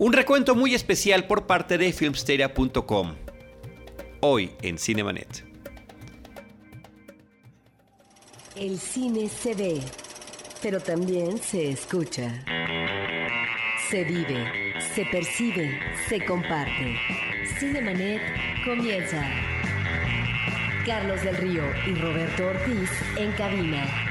Un recuento muy especial por parte de filmsteria.com. Hoy en Cinemanet. El cine se ve, pero también se escucha. Se vive, se percibe, se comparte. Cinemanet comienza. Carlos del Río y Roberto Ortiz en cabina.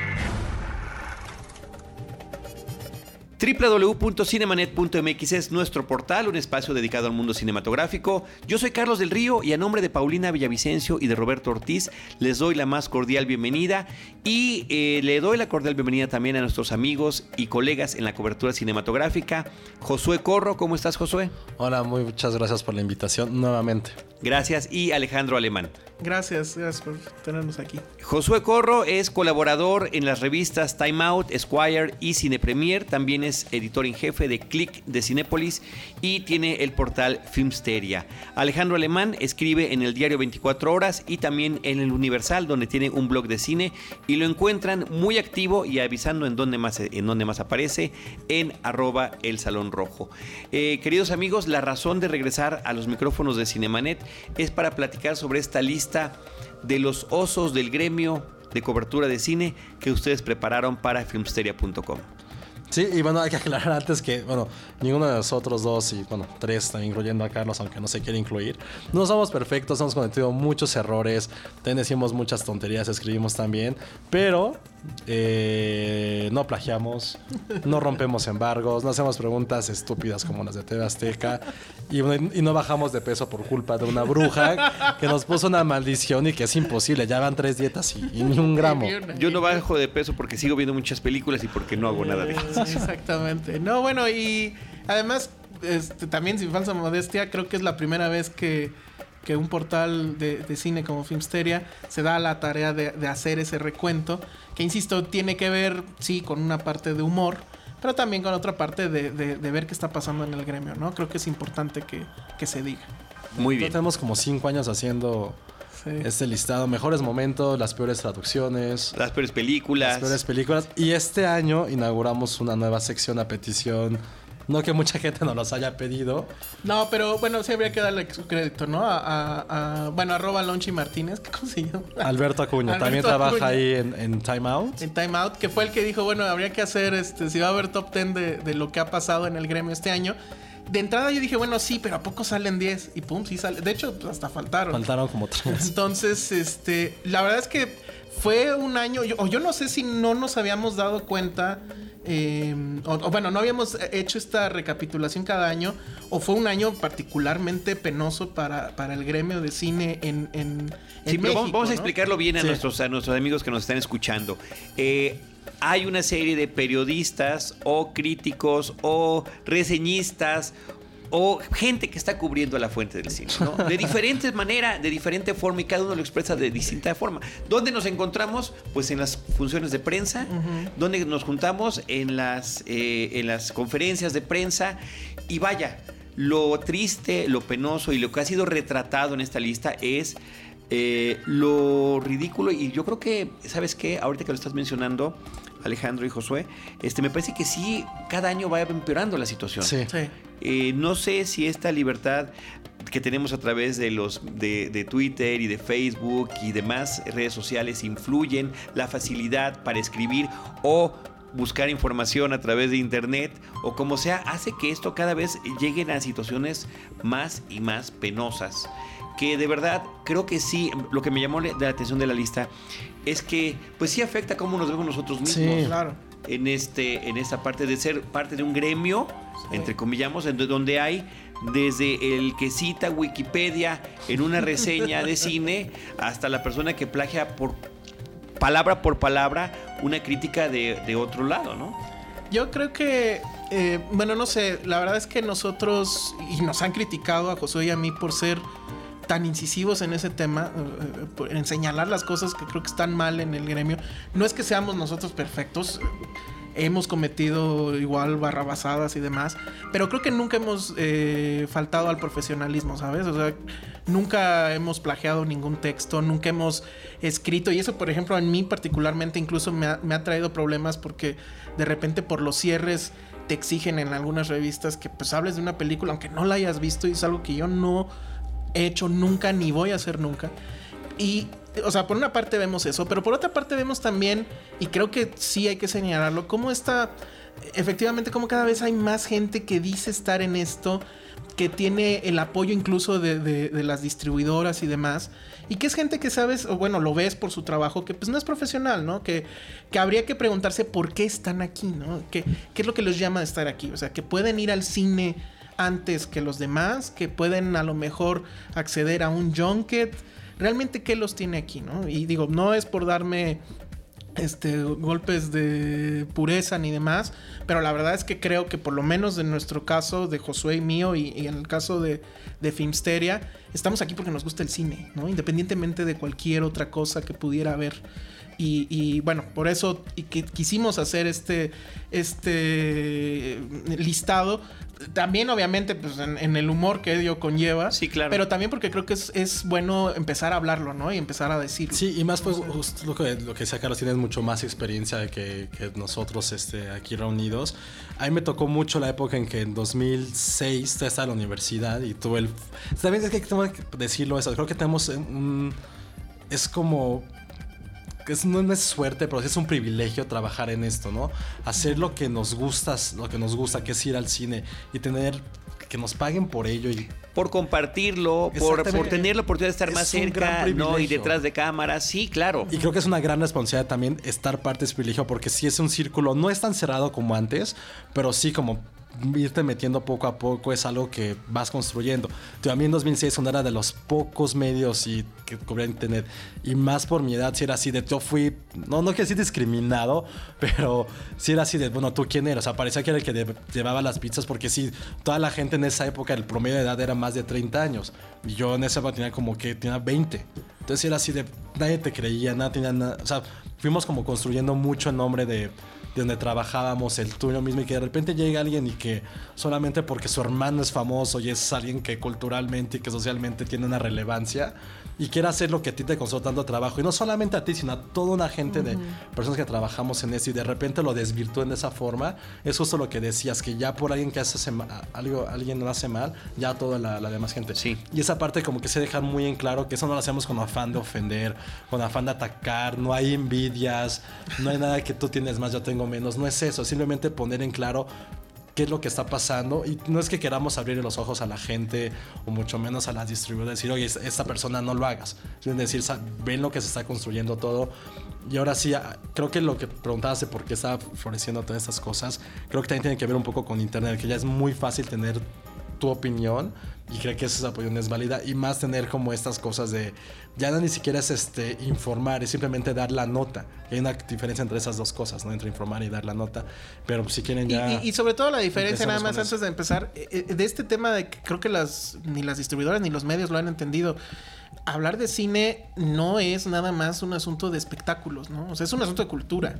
www.cinemanet.mx es nuestro portal, un espacio dedicado al mundo cinematográfico. Yo soy Carlos del Río y a nombre de Paulina Villavicencio y de Roberto Ortiz les doy la más cordial bienvenida y eh, le doy la cordial bienvenida también a nuestros amigos y colegas en la cobertura cinematográfica. Josué Corro, ¿cómo estás Josué? Hola, muchas gracias por la invitación nuevamente. Gracias y Alejandro Alemán. Gracias, gracias por tenernos aquí. Josué Corro es colaborador en las revistas Time Out, Esquire y Cine Premier. También editor en jefe de Click de Cinépolis y tiene el portal Filmsteria. Alejandro Alemán escribe en el diario 24 Horas y también en el Universal, donde tiene un blog de cine y lo encuentran muy activo y avisando en dónde más, en dónde más aparece en arroba el Salón Rojo. Eh, queridos amigos, la razón de regresar a los micrófonos de Cinemanet es para platicar sobre esta lista de los osos del gremio de cobertura de cine que ustedes prepararon para filmsteria.com. Sí, y bueno, hay que aclarar antes que, bueno, ninguno de nosotros dos y, bueno, tres, incluyendo a Carlos, aunque no se quiere incluir, no somos perfectos, hemos cometido muchos errores, también decimos muchas tonterías, escribimos también, pero eh, no plagiamos, no rompemos embargos, no hacemos preguntas estúpidas como las de TV Azteca y, y, no bajamos de peso por culpa de una bruja que nos puso una maldición y que es imposible. Ya van tres dietas y, ni un gramo. Yo no bajo de peso porque sigo viendo muchas películas y porque no hago nada de eso. Exactamente. No, bueno, y además, este, también sin falsa modestia, creo que es la primera vez que que un portal de, cine como Filmsteria se da la tarea de, hacer ese recuento, que insisto, tiene que ver, sí, con una parte de humor, pero también con otra parte de, ver qué está pasando en el gremio, ¿no? Creo que es importante que, se diga. Muy bien. tenemos como cinco años haciendo este listado, mejores momentos, las peores traducciones, las peores películas. Las peores películas. Y este año inauguramos una nueva sección a petición no que mucha gente nos los haya pedido. No, pero bueno, sí habría que darle su crédito, ¿no? A, bueno, arroba Lonchi Martínez, ¿cómo se llama? Alberto Acuña, también trabaja ahí en, Time Out. En Time Out, que fue el que dijo, bueno, habría que hacer, este, si va a haber top 10 de, de lo que ha pasado en el gremio este año de entrada yo dije, bueno, sí, pero ¿a poco salen 10? Y pum, sí sale. De hecho, pues, hasta faltaron. Faltaron como tres. Entonces, este, la verdad es que fue un año, o yo no sé si no nos habíamos dado cuenta Em, o, bueno, no habíamos hecho esta recapitulación cada año, o fue un año particularmente penoso para, el gremio de cine en, en, vamos, a explicarlo bien a, nuestros, a nuestros amigos que nos están escuchando. Eh, hay una serie de periodistas o críticos o reseñistas o gente que está cubriendo la fuente del cine, ¿no? De diferentes maneras, de diferente forma y cada uno lo expresa de distinta forma. ¿Dónde nos encontramos? Pues en las funciones de prensa, donde nos juntamos en las, eh, en las conferencias de prensa y vaya, lo triste, lo penoso y lo que ha sido retratado en esta lista es eh, lo ridículo y yo creo que, ¿sabes qué? Ahorita que lo estás mencionando, Alejandro y Josué, este, me parece que sí, cada año va empeorando la situación. Sí. Eh, no sé si esta libertad que tenemos a través de los de, Twitter y de Facebook y demás redes sociales influyen la facilidad para escribir o buscar información a través de internet o como sea, hace que esto cada vez lleguen a situaciones más y más penosas. Que de verdad creo que sí, lo que me llamó la atención de la lista es que pues sí afecta cómo nos vemos nosotros mismos. claro. En, este, en esta parte de ser parte de un gremio, entre comillamos, donde hay desde el que cita Wikipedia en una reseña de cine hasta la persona que plagia por palabra por palabra una crítica de, otro lado, ¿no? Yo creo que, eh, bueno, no sé, la verdad es que nosotros, y nos han criticado a Josué y a mí por ser tan incisivos en ese tema, eh, eh, en señalar las cosas que creo que están mal en el gremio. No es que seamos nosotros perfectos, hemos cometido igual barrabasadas y demás, pero creo que nunca hemos eh, faltado al profesionalismo, ¿sabes? O sea, nunca hemos plagiado ningún texto, nunca hemos escrito, y eso, por ejemplo, en mí particularmente incluso me ha, me ha traído problemas porque de repente por los cierres te exigen en algunas revistas que pues hables de una película aunque no la hayas visto y es algo que yo no he hecho nunca ni voy a hacer nunca. Y, o sea, por una parte vemos eso, pero por otra parte vemos también, y creo que sí hay que señalarlo, cómo está, efectivamente, como cada vez hay más gente que dice estar en esto, que tiene el apoyo incluso de, de las distribuidoras y demás. Y que es gente que sabes, o bueno, lo ves por su trabajo, que pues no es profesional, ¿no? Que, que habría que preguntarse por qué están aquí, ¿no? ¿Qué, ¿Qué es lo que los llama a estar aquí? O sea, que pueden ir al cine antes que los demás, que pueden a lo mejor acceder a un junket. Realmente, ¿qué los tiene aquí, no? Y digo, no es por darme este, golpes de pureza ni demás, pero la verdad es que creo que por lo menos en nuestro caso de Josué y mío y, y en el caso de, de, Filmsteria, estamos aquí porque nos gusta el cine, ¿no? Independientemente de cualquier otra cosa que pudiera haber. Y, y, bueno, por eso y que quisimos hacer este, este listado. También, obviamente, pues en, en, el humor que ello conlleva. Sí, claro. Pero también porque creo que es, es bueno empezar a hablarlo, ¿no? Y empezar a decirlo. Sí, y más, pues, justo lo que, lo que decía Carlos, tienes mucho más experiencia que, que nosotros este, aquí reunidos. A mí me tocó mucho la época en que en 2006 estaba en la universidad y tuve el. También es que tengo que decirlo eso. Creo que tenemos un. Es como es, no es suerte, pero sí es un privilegio trabajar en esto, ¿no? Hacer lo que nos gusta, lo que nos gusta, que es ir al cine y tener que nos paguen por ello y por compartirlo, por, por, tener la oportunidad de estar es más cerca, ¿no? Y detrás de cámara, sí, claro. Y creo que es una gran responsabilidad también estar parte de ese privilegio, porque sí es un círculo, no es tan cerrado como antes, pero sí como irte metiendo poco a poco es algo que vas construyendo. Mí en 2006 era de los pocos medios y que cubría internet y más por mi edad si era así de yo fui no no quiero decir discriminado pero si era así de bueno tú quién eres o sea parecía que era el que de, llevaba las pizzas porque sí toda la gente en esa época el promedio de edad era más de 30 años y yo en esa época tenía como que tenía 20 entonces era así de nadie te creía nada tenía nada o sea fuimos como construyendo mucho en nombre de de donde trabajábamos, el tuyo mismo, y que de repente llega alguien y que solamente porque su hermano es famoso y es alguien que culturalmente y que socialmente tiene una relevancia y quiere hacer lo que a ti te costó tanto trabajo, y no solamente a ti, sino a toda una gente uh -huh. de personas que trabajamos en eso y de repente lo desvirtúen de esa forma, es justo lo que decías, que ya por alguien que hace algo, alguien lo hace mal, ya toda la, la, demás gente. Sí. Y esa parte como que se deja muy en claro que eso no lo hacemos con afán de ofender, con afán de atacar, no hay envidias, no hay nada que tú tienes más, yo tengo menos, no es eso, simplemente poner en claro qué es lo que está pasando. Y no es que queramos abrir los ojos a la gente o mucho menos a las distribuidoras decir oye esta persona no lo hagas es decir ven lo que se está construyendo todo. Y ahora sí creo que lo que preguntabas de por qué está floreciendo todas estas cosas creo que también tiene que ver un poco con internet que ya es muy fácil tener tu opinión y creo que esa opinión es válida y más tener como estas cosas de ya no ni siquiera es este informar es simplemente dar la nota. Hay una diferencia entre esas dos cosas no entre informar y dar la nota. Pero si quieren ya y, y, y sobre todo la diferencia nada más antes de empezar de este tema de que creo que las ni las distribuidoras ni los medios lo han entendido hablar de cine no es nada más un asunto de espectáculos no o sea es un asunto de cultura.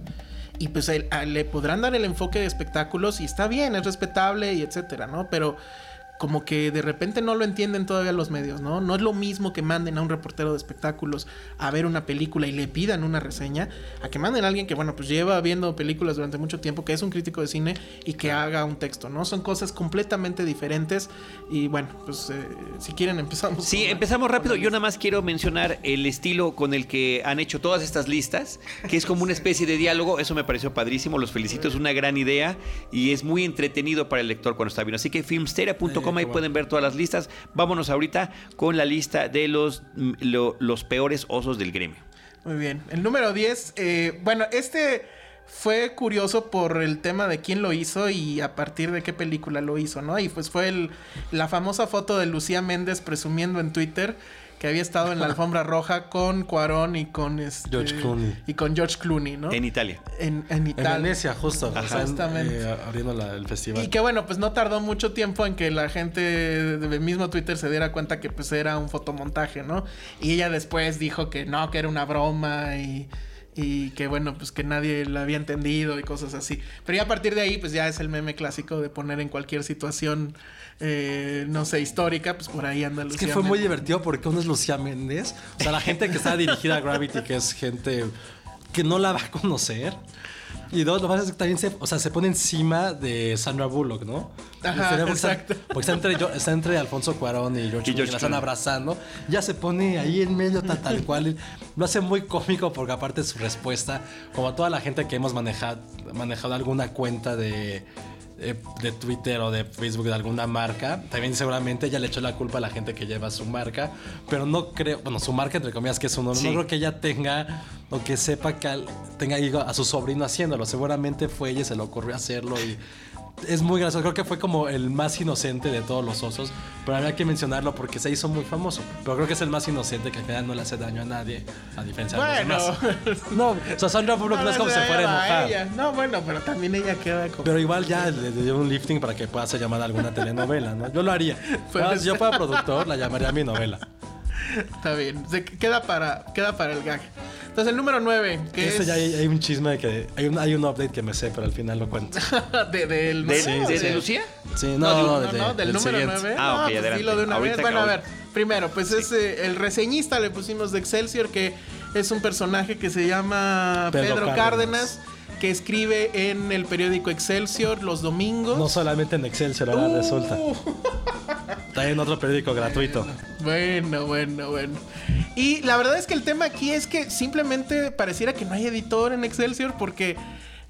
Y pues el, a, le podrán dar el enfoque de espectáculos y está bien es respetable y etcétera no pero como que de repente no lo entienden todavía los medios, ¿no? No es lo mismo que manden a un reportero de espectáculos a ver una película y le pidan una reseña, a que manden a alguien que, bueno, pues lleva viendo películas durante mucho tiempo, que es un crítico de cine y que haga un texto, ¿no? Son cosas completamente diferentes y bueno, pues eh, si quieren empezamos. Sí, con empezamos rápido. Yo nada más quiero mencionar el estilo con el que han hecho todas estas listas, que es como una especie de diálogo, eso me pareció padrísimo, los felicito, es una gran idea y es muy entretenido para el lector cuando está viendo. Así que filmsteria.com ahí pueden ver todas las listas. Vámonos ahorita con la lista de los, lo, los peores osos del gremio. Muy bien. El número 10, eh, bueno, este fue curioso por el tema de quién lo hizo y a partir de qué película lo hizo, ¿no? Y pues fue el, la famosa foto de Lucía Méndez presumiendo en Twitter que había estado en la alfombra roja con Cuarón y con este George Clooney. y con George Clooney, ¿no? En Italia. En, en Italia. En Venecia, justo. Exactamente. Eh, abriendo la, el festival. Y que bueno, pues no tardó mucho tiempo en que la gente del mismo Twitter se diera cuenta que pues era un fotomontaje, ¿no? Y ella después dijo que no, que era una broma y y que bueno, pues que nadie la había entendido y cosas así. Pero ya a partir de ahí, pues ya es el meme clásico de poner en cualquier situación, eh, no sé, histórica, pues por ahí anda Lucía Es que fue muy divertido porque uno es Lucía Méndez, o sea, la gente que está dirigida a Gravity, que es gente que no la va a conocer. Y dos, lo más es que también se, o sea, se pone encima de Sandra Bullock, ¿no? Ajá, porque está- exacto. porque está entre, yo- está entre Alfonso Cuarón y George Y la están abrazando. Ya se pone ahí en medio tal, tal cual. Lo hace muy cómico porque aparte su respuesta, como a toda la gente que hemos manejado, manejado alguna cuenta de, de Twitter o de Facebook de alguna marca, también seguramente ella le echó la culpa a la gente que lleva su marca, pero no creo, bueno, su marca entre comillas que es su nombre, Sí. no creo que ella tenga o que sepa que tenga a su sobrino haciéndolo, seguramente fue ella y se le ocurrió hacerlo y es muy gracioso, creo que fue como el más inocente de todos los osos, pero había que mencionarlo porque se hizo muy famoso, pero creo que es el más inocente que al final no le hace daño a nadie, a diferencia de Bueno. los demás. No, o sea, Sandra Bullock no es como se fuera a enojar. ella. No, bueno, pero también ella queda como. Pero igual ya le le dio un lifting para que pueda ser llamada alguna telenovela, ¿no? Yo lo haría. Si yo fuera productor, la llamaría mi novela. Está bien. Se queda para, queda para el gag. Entonces, el número 9, que Este es. ya hay, hay un chisme de que hay un, hay un update que me sé, pero al final lo cuento. de, del ¿De, número- de- de de- Lucía? Sí, no, No, no, no, de- no, del, número siguiente. 9. Ah, ok, pues adelante. dilo de una Ahorita vez. Bueno, a ver, primero, pues es eh, el reseñista, le pusimos de Excelsior, que es un personaje que se llama Pedro Pedro, Cárdenas. Cárdenas. Que escribe en el periódico Excelsior los domingos. No solamente en Excelsior, ahora Uh, resulta. Está en otro periódico gratuito. Bueno, bueno, bueno. Y la verdad es que el tema aquí es que simplemente pareciera que no hay editor en Excelsior porque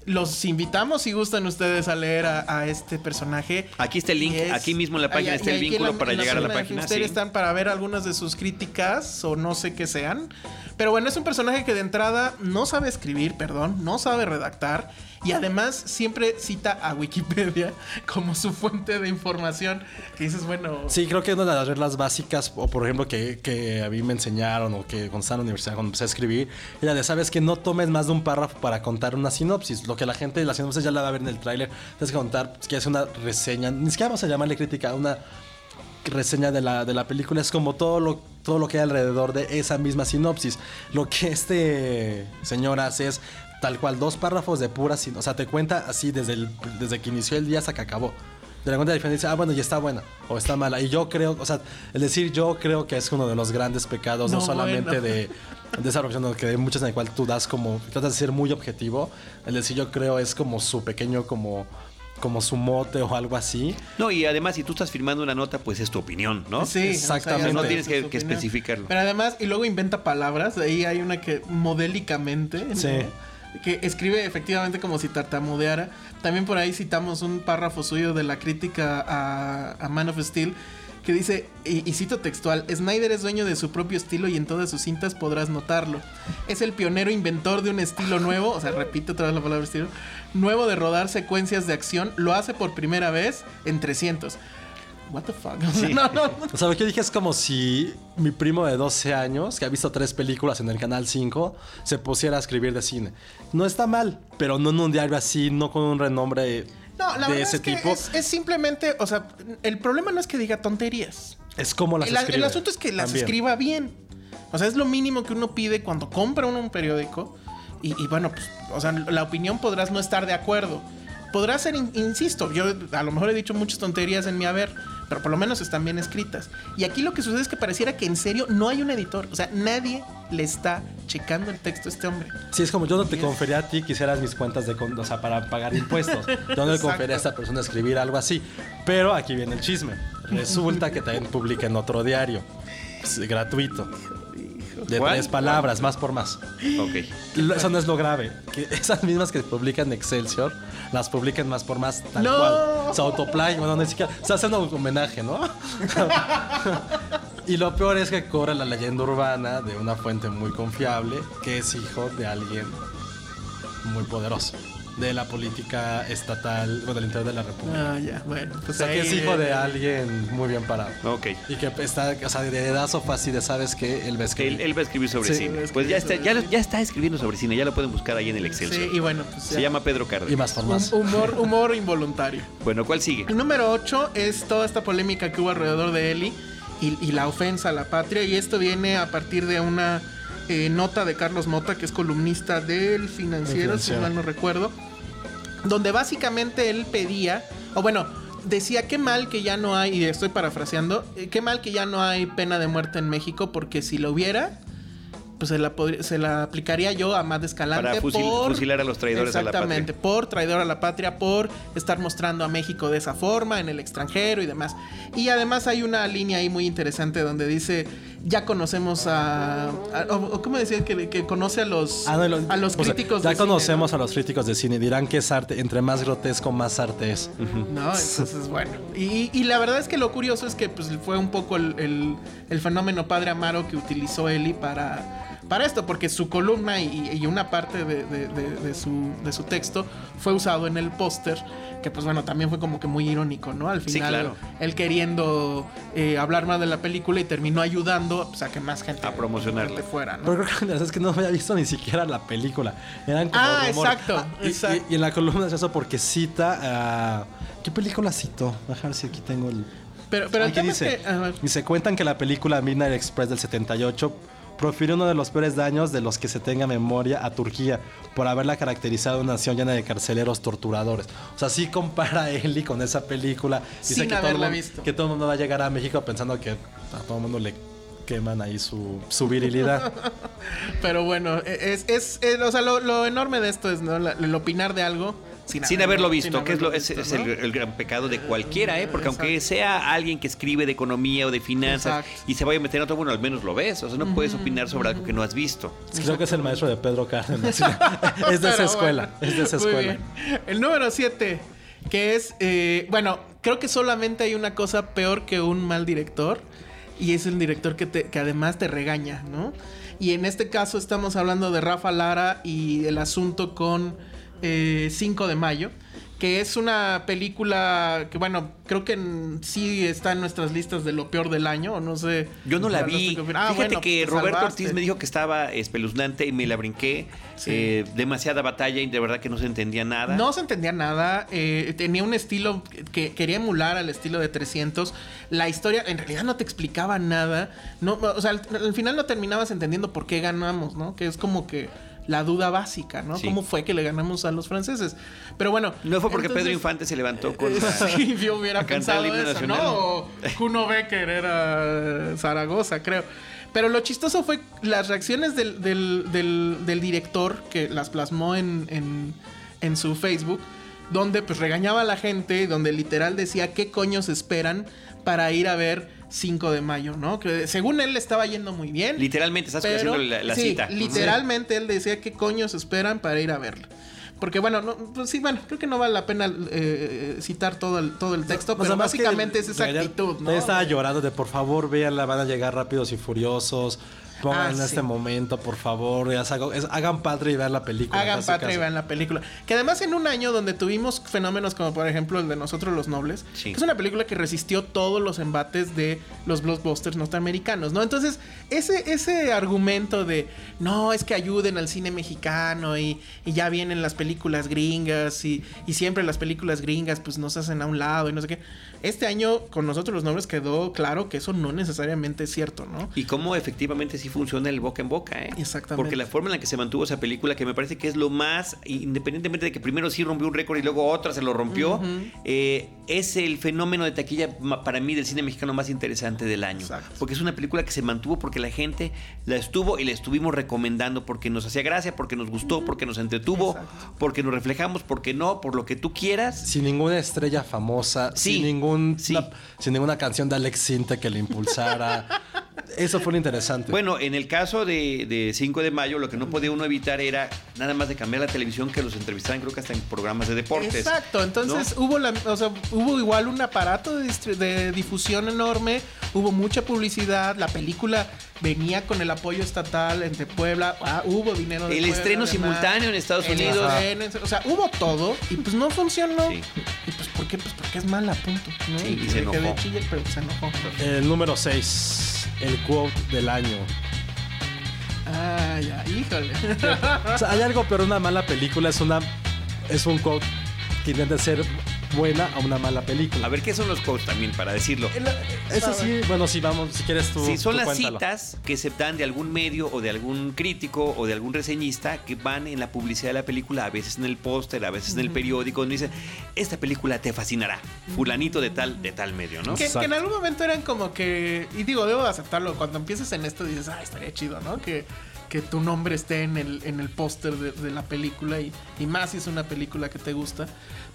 los invitamos si gustan ustedes a leer a, a este personaje. Aquí está el link, es- aquí mismo en la página está el vínculo la- para llegar a la página. Filmsteria sí. están para ver algunas de sus críticas o no sé qué sean. Pero bueno, es un personaje que de entrada no sabe escribir, perdón, no sabe redactar y además siempre cita a Wikipedia como su fuente de información. Que dices, bueno, Sí, creo que una de las reglas básicas, o por ejemplo, que, que a mí me enseñaron, o que cuando estaba en la universidad, cuando empecé a escribir, era de, sabes que no tomes más de un párrafo para contar una sinopsis. Lo que la gente, la sinopsis ya la va a ver en el tráiler. Tienes que contar, si quieres una reseña, ni siquiera vamos a llamarle crítica, una reseña de la, de la película es como todo lo, todo lo que hay alrededor de esa misma sinopsis. Lo que este señor hace es tal cual dos párrafos de pura sin, o sea, te cuenta así desde, el, desde que inició el día hasta que acabó. De la cuenta diferente dice, ah, bueno, ya está buena o está mala. Y yo creo, o sea, el decir yo creo que es uno de los grandes pecados, no, No, solamente bueno. de, de esa profesión, sino que de muchas en el cual tú das como, tratas de ser muy objetivo. El decir yo creo es como su pequeño, como, como su mote o algo así. No, y además, si tú estás firmando una nota, pues es tu opinión, ¿no? Sí, Exactamente. o sea, ya No tienes que- especificarlo. Pero además, y luego inventa palabras. Ahí hay una que modélicamente. ¿no? Sí. Que escribe efectivamente como si tartamudeara. También por ahí citamos un párrafo suyo de la crítica a, a Man of Steel. Que dice, y, y cito textual, Snyder es dueño de su propio estilo y en todas sus cintas podrás notarlo. Es el pionero inventor de un estilo nuevo, o sea, repite otra vez la palabra estilo, nuevo de rodar secuencias de acción, lo hace por primera vez en 300. What the fuck? No, no. O sea, lo que dije es como si mi primo de 12 años, que ha visto tres películas en el canal 5, se pusiera a escribir de cine. No está mal, pero no en un diario así, no con un renombre No, la de ese es que tipo. es, es simplemente, o sea, el problema no es que diga tonterías. Es como las El, escribe. el asunto es que las también. escriba bien. O sea, es lo mínimo que uno pide cuando compra uno un periódico. Y, y bueno, pues, o sea, la opinión podrás no estar de acuerdo. Podrá ser, in- insisto, yo a lo mejor he dicho muchas tonterías en mi haber, pero por lo menos están bien escritas. Y aquí lo que sucede es que pareciera que en serio no hay un editor. O sea, nadie le está checando el texto a este hombre. Sí, es como yo no te confería a ti, quisieras mis cuentas de o sea, para pagar impuestos. Yo no le confería a esta persona a escribir algo así. Pero aquí viene el chisme. Resulta que también publica en otro diario. pues, gratuito. De ¿Cuál? tres palabras, más por más. Ok. Lo- Eso no es lo grave. Que esas mismas que publican en Excelsior, las publican más por más tal ¡No! cual. Se autoplay, bueno, ni siquiera. Se hace un homenaje, ¿no? y lo peor es que corre la leyenda urbana de una fuente muy confiable que es hijo de alguien muy poderoso. De la política estatal, bueno, del interior de la República. Ah, ya, bueno. O Pues sea, que es hijo de alguien muy bien parado. Ok. Y que está, o sea, de edad fácil de sabes que él va a escribir. Él, él va a escribir sobre Sí. cine. Pues ya está, ya, ya está escribiendo sobre cine, ya lo pueden buscar ahí en el Excel. Sí, y bueno, pues Se llama Pedro Cárdenas. Y más por más. Hum- Humor, humor involuntario. Bueno, ¿cuál sigue? El número 8 es toda esta polémica que hubo alrededor de Eli y, y la ofensa a la patria. Y esto viene a partir de una eh, nota de Carlos Mota, que es columnista del financiero, si mal no recuerdo. Donde básicamente él pedía, o bueno, decía qué mal que ya no hay, y estoy parafraseando, eh, qué mal que ya no hay pena de muerte en México, porque si lo hubiera, pues se la, se la aplicaría yo a Matt Escalante Para fusil- por... fusilar a los traidores a la patria. Exactamente, por traidor a la patria, por estar mostrando a México de esa forma en el extranjero y demás. Y además hay una línea ahí muy interesante donde dice, ya conocemos a... a- o, ¿Cómo decir? Que, que conoce a los, Ah, no, a los o sea, críticos ya de cine, conocemos ¿no? a los críticos de cine. Dirán que es arte. Entre más grotesco, más arte es. ¿no? Entonces, bueno. Y, y la verdad es que lo curioso es que pues, fue un poco el, el- el fenómeno Padre Amaro que utilizó Eli para, para esto, porque su columna y, y una parte de, de- de- de su, de su texto fue usado en el póster, que pues bueno, también fue como que muy irónico, ¿no? Al Sí, final, claro. él queriendo eh, hablar más de la película y terminó ayudando pues, a que más gente A promocionarla. gente fuera, ¿no? Pero creo que la verdad es que no había visto ni siquiera la película. Eran como Ah, rumores. exacto, y, exacto. y- y en la columna es eso porque cita a... ¿Qué película citó? Dejar ver si aquí tengo el... Pero, pero es dice, que... y se cuentan que la película Midnight Express del 78 profirió uno de los peores daños de los que se tenga memoria a Turquía por haberla caracterizado una nación llena de carceleros torturadores. O sea, sí compara Eli con esa película. Dice Sin que todo, haberla mundo, visto. que todo el mundo va a llegar a México pensando que a todo el mundo le queman ahí su, su virilidad. Pero bueno, e, es, es, es- o sea, lo, lo enorme de esto es ¿no? La- el opinar de algo sin, Sin haberlo visto, sin que es, lo, es, visto, es el, el gran pecado de cualquiera, ¿eh? Porque aunque sea alguien que escribe de economía o de finanzas Exacto. y se vaya a meter en otro, bueno, al menos lo ves. O sea, no puedes opinar sobre algo que no has visto. Creo que es el maestro de Pedro Cárdenas. es de esa escuela. bueno, Es de esa escuela. El número 7, que es, eh, bueno, creo que solamente hay una cosa peor que un mal director, y es el director que, te- que además te regaña, ¿no? Y en este caso estamos hablando de Rafa Lara y el asunto con eh, 5 de mayo. Que es una película que, bueno, creo que en- sí está en nuestras listas de lo peor del año, o no sé. Yo no la vi. Ah, Fíjate bueno, que pues Roberto salvaste. Ortiz me dijo que estaba espeluznante y me la brinqué. Sí. Eh, demasiada batalla y de verdad que no se entendía nada. No se entendía nada. eh, tenía un estilo que quería emular al estilo de 300. La historia en realidad no te explicaba nada. No, o sea, al, al final no terminabas entendiendo por qué ganamos, ¿no? Que es como que la duda básica, ¿no? Sí. ¿Cómo fue que le ganamos a los franceses? Pero bueno. No fue porque entonces- Pedro Infante se levantó con. eh, sí, yo hubiera pensado el eso, nacional. ¿no? O Kuno Becker era Zaragoza, creo. Pero lo chistoso fue las reacciones del, del- del- del director que las plasmó en, en- en su Facebook, donde pues regañaba a la gente, donde literal decía qué coños esperan para ir a ver 5 de mayo, ¿no? Que según él le estaba yendo muy bien. Literalmente estás Pero, haciendo la, la sí, cita. Literalmente él decía qué coños esperan para ir a verla. Porque bueno, no, pues sí, bueno, creo que no vale la pena eh, citar todo el, todo el texto, pero básicamente es esa actitud, ¿no? estaba llorando de por favor, véanla, van a llegar rápidos y furiosos. Pongan Ah, en sí. este momento, por favor. ya hagan, es- hagan patria y vean la película. Hagan patria y vean la película. Que además en un año donde tuvimos fenómenos como por ejemplo el de Nosotros los Nobles, Sí. que es una película que resistió todos los embates de los blockbusters norteamericanos, ¿no? Entonces, ese, ese argumento de no, es que ayuden al cine mexicano y, y ya vienen las películas gringas y, y siempre las películas gringas pues nos hacen a un lado y no sé qué. Este año con Nosotros los Nobles quedó claro que eso no necesariamente es cierto, ¿no? Y cómo efectivamente sí funciona el boca en boca, ¿eh? Exactamente. Porque la forma en la que se mantuvo esa película, que me parece que es lo más, independientemente de que primero sí rompió un récord y luego otra se lo rompió, eh, es el fenómeno de taquilla para mí del cine mexicano más interesante del año. Exacto. Porque es una película que se mantuvo porque la gente la estuvo y la estuvimos recomendando porque nos hacía gracia, porque nos gustó, porque nos entretuvo, Exacto. porque nos reflejamos, porque no, por lo que tú quieras. Sin ninguna estrella famosa, Sí, sin, ningún, sí. la- sin ninguna canción de Alex Sinte que le impulsara. Eso fue lo interesante. Bueno, en el caso de, de 5 de mayo, lo que no podía uno evitar era nada más de cambiar la televisión que los entrevistaran, creo que hasta en programas de deportes. Exacto, entonces ¿no? hubo la, o sea, hubo igual un aparato de, difusión enorme, hubo mucha publicidad, la película venía con el apoyo estatal entre Puebla, ah, hubo dinero de El Puebla, estreno además, simultáneo en Estados el Unidos. estreno, o sea, hubo todo y pues no funcionó. Sí. Y pues ¿por qué? Pues porque es mala, punto. ¿no? Sí, y se enojó. chille, pero se enojó. El número 6, el quote del año. Ah, ya, híjole. O sea, hay algo, pero una mala película es una es un quote que intenta ser buena a una mala película. A ver, ¿qué son los quotes también para decirlo? Eso sí, bueno, sí, vamos, si quieres tú. Sí, son tú las cuéntalo. citas que se dan de algún medio o de algún crítico o de algún reseñista que van en la publicidad de la película, a veces en el póster, a veces en el periódico, donde dicen, esta película te fascinará, fulanito de tal, de tal medio, ¿no? Que, que en algún momento eran como que, y digo, debo aceptarlo, cuando empiezas en esto dices, ah, estaría chido, ¿no? Que, que tu nombre esté en el, en el póster de, de la película y, y más si es una película que te gusta.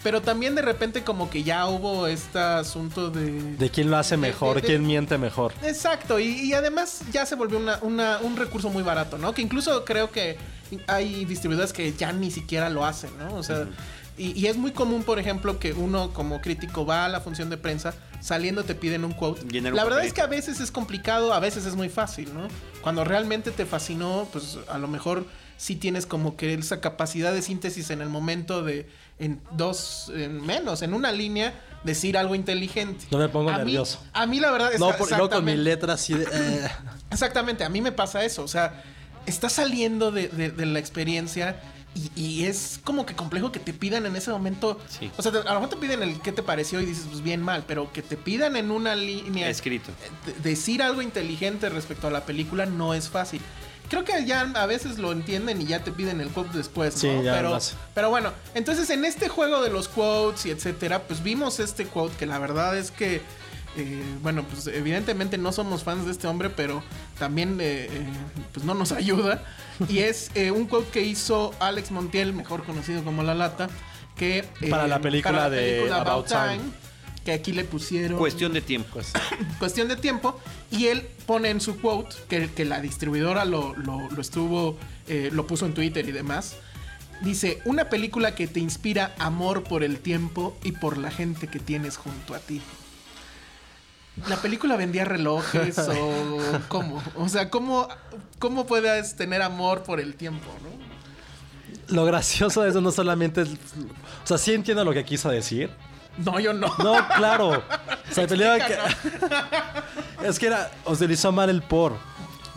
Pero también de repente como que ya hubo este asunto de... De quién lo hace de- mejor, de- quién miente mejor. Exacto, y, y además ya se volvió una- una- un recurso muy barato, ¿no? Que incluso creo que hay distribuidores que ya ni siquiera lo hacen, ¿no? O sea, y, y es muy común, por ejemplo, que uno como crítico va a la función de prensa, saliendo te piden un quote. Un La verdad es que a veces es complicado, a veces es muy fácil, ¿no? Cuando realmente te fascinó, pues a lo mejor sí tienes como que esa capacidad de síntesis en el momento de en dos, en menos, en una línea, decir algo inteligente. No me pongo A mí- nervioso. a mí la verdad es No, por, luego con mi letra así de... eh. Exactamente, a mí me pasa eso. O sea, estás saliendo de, de- de la experiencia y, y es como que complejo que te pidan en ese momento. Sí. O sea, te- a lo mejor te piden el qué te pareció y dices, pues bien mal, pero que te pidan en una línea. Escrito. de- decir algo inteligente respecto a la película no es fácil. Creo que ya a veces lo entienden y ya te piden el quote después, ¿no? Sí, ya pero, pero bueno, entonces en este juego de los quotes y etcétera, pues vimos este quote que la verdad es que, eh, bueno, pues evidentemente no somos fans de este hombre, pero también eh, eh, pues no nos ayuda. Y es eh, un quote que hizo Alex Montiel, mejor conocido como La Lata, que... eh, Para la película de About Time. que aquí le pusieron Cuestión de tiempo. Cuestión de tiempo. Y él pone en su quote, que, que la distribuidora lo, lo- lo estuvo, eh, lo puso en Twitter y demás. Dice, una película que te inspira amor por el tiempo y por la gente que tienes junto a ti. ¿La película vendía relojes o cómo? O sea, ¿cómo, cómo puedes tener amor por el tiempo, no? lo gracioso de eso no solamente es... O sea, sí entiendo lo que quiso decir. No, yo no. No, claro. O sea, que... es que era... Utilizó mal el por.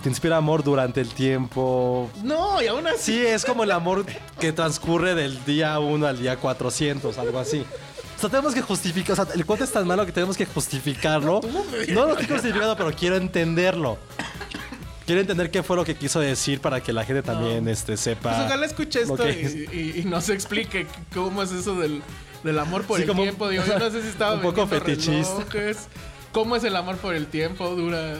Te inspira amor durante el tiempo. No, y aún así. Sí, es como el amor que transcurre del día 1 al día 400, algo así. O sea, tenemos que justificar. O sea, el cuento es tan malo que tenemos que justificarlo. No lo estoy justificando, pero quiero entenderlo. Quiero entender qué fue lo que quiso decir para que la gente también este, sepa. Pues ojalá escuche esto que y, es. y- y nos explique cómo es eso del, del amor por Sí, el como- tiempo. Digo, yo no sé si estaba un poco fetichista. relojes. ¿Cómo es el amor por el tiempo? Dura.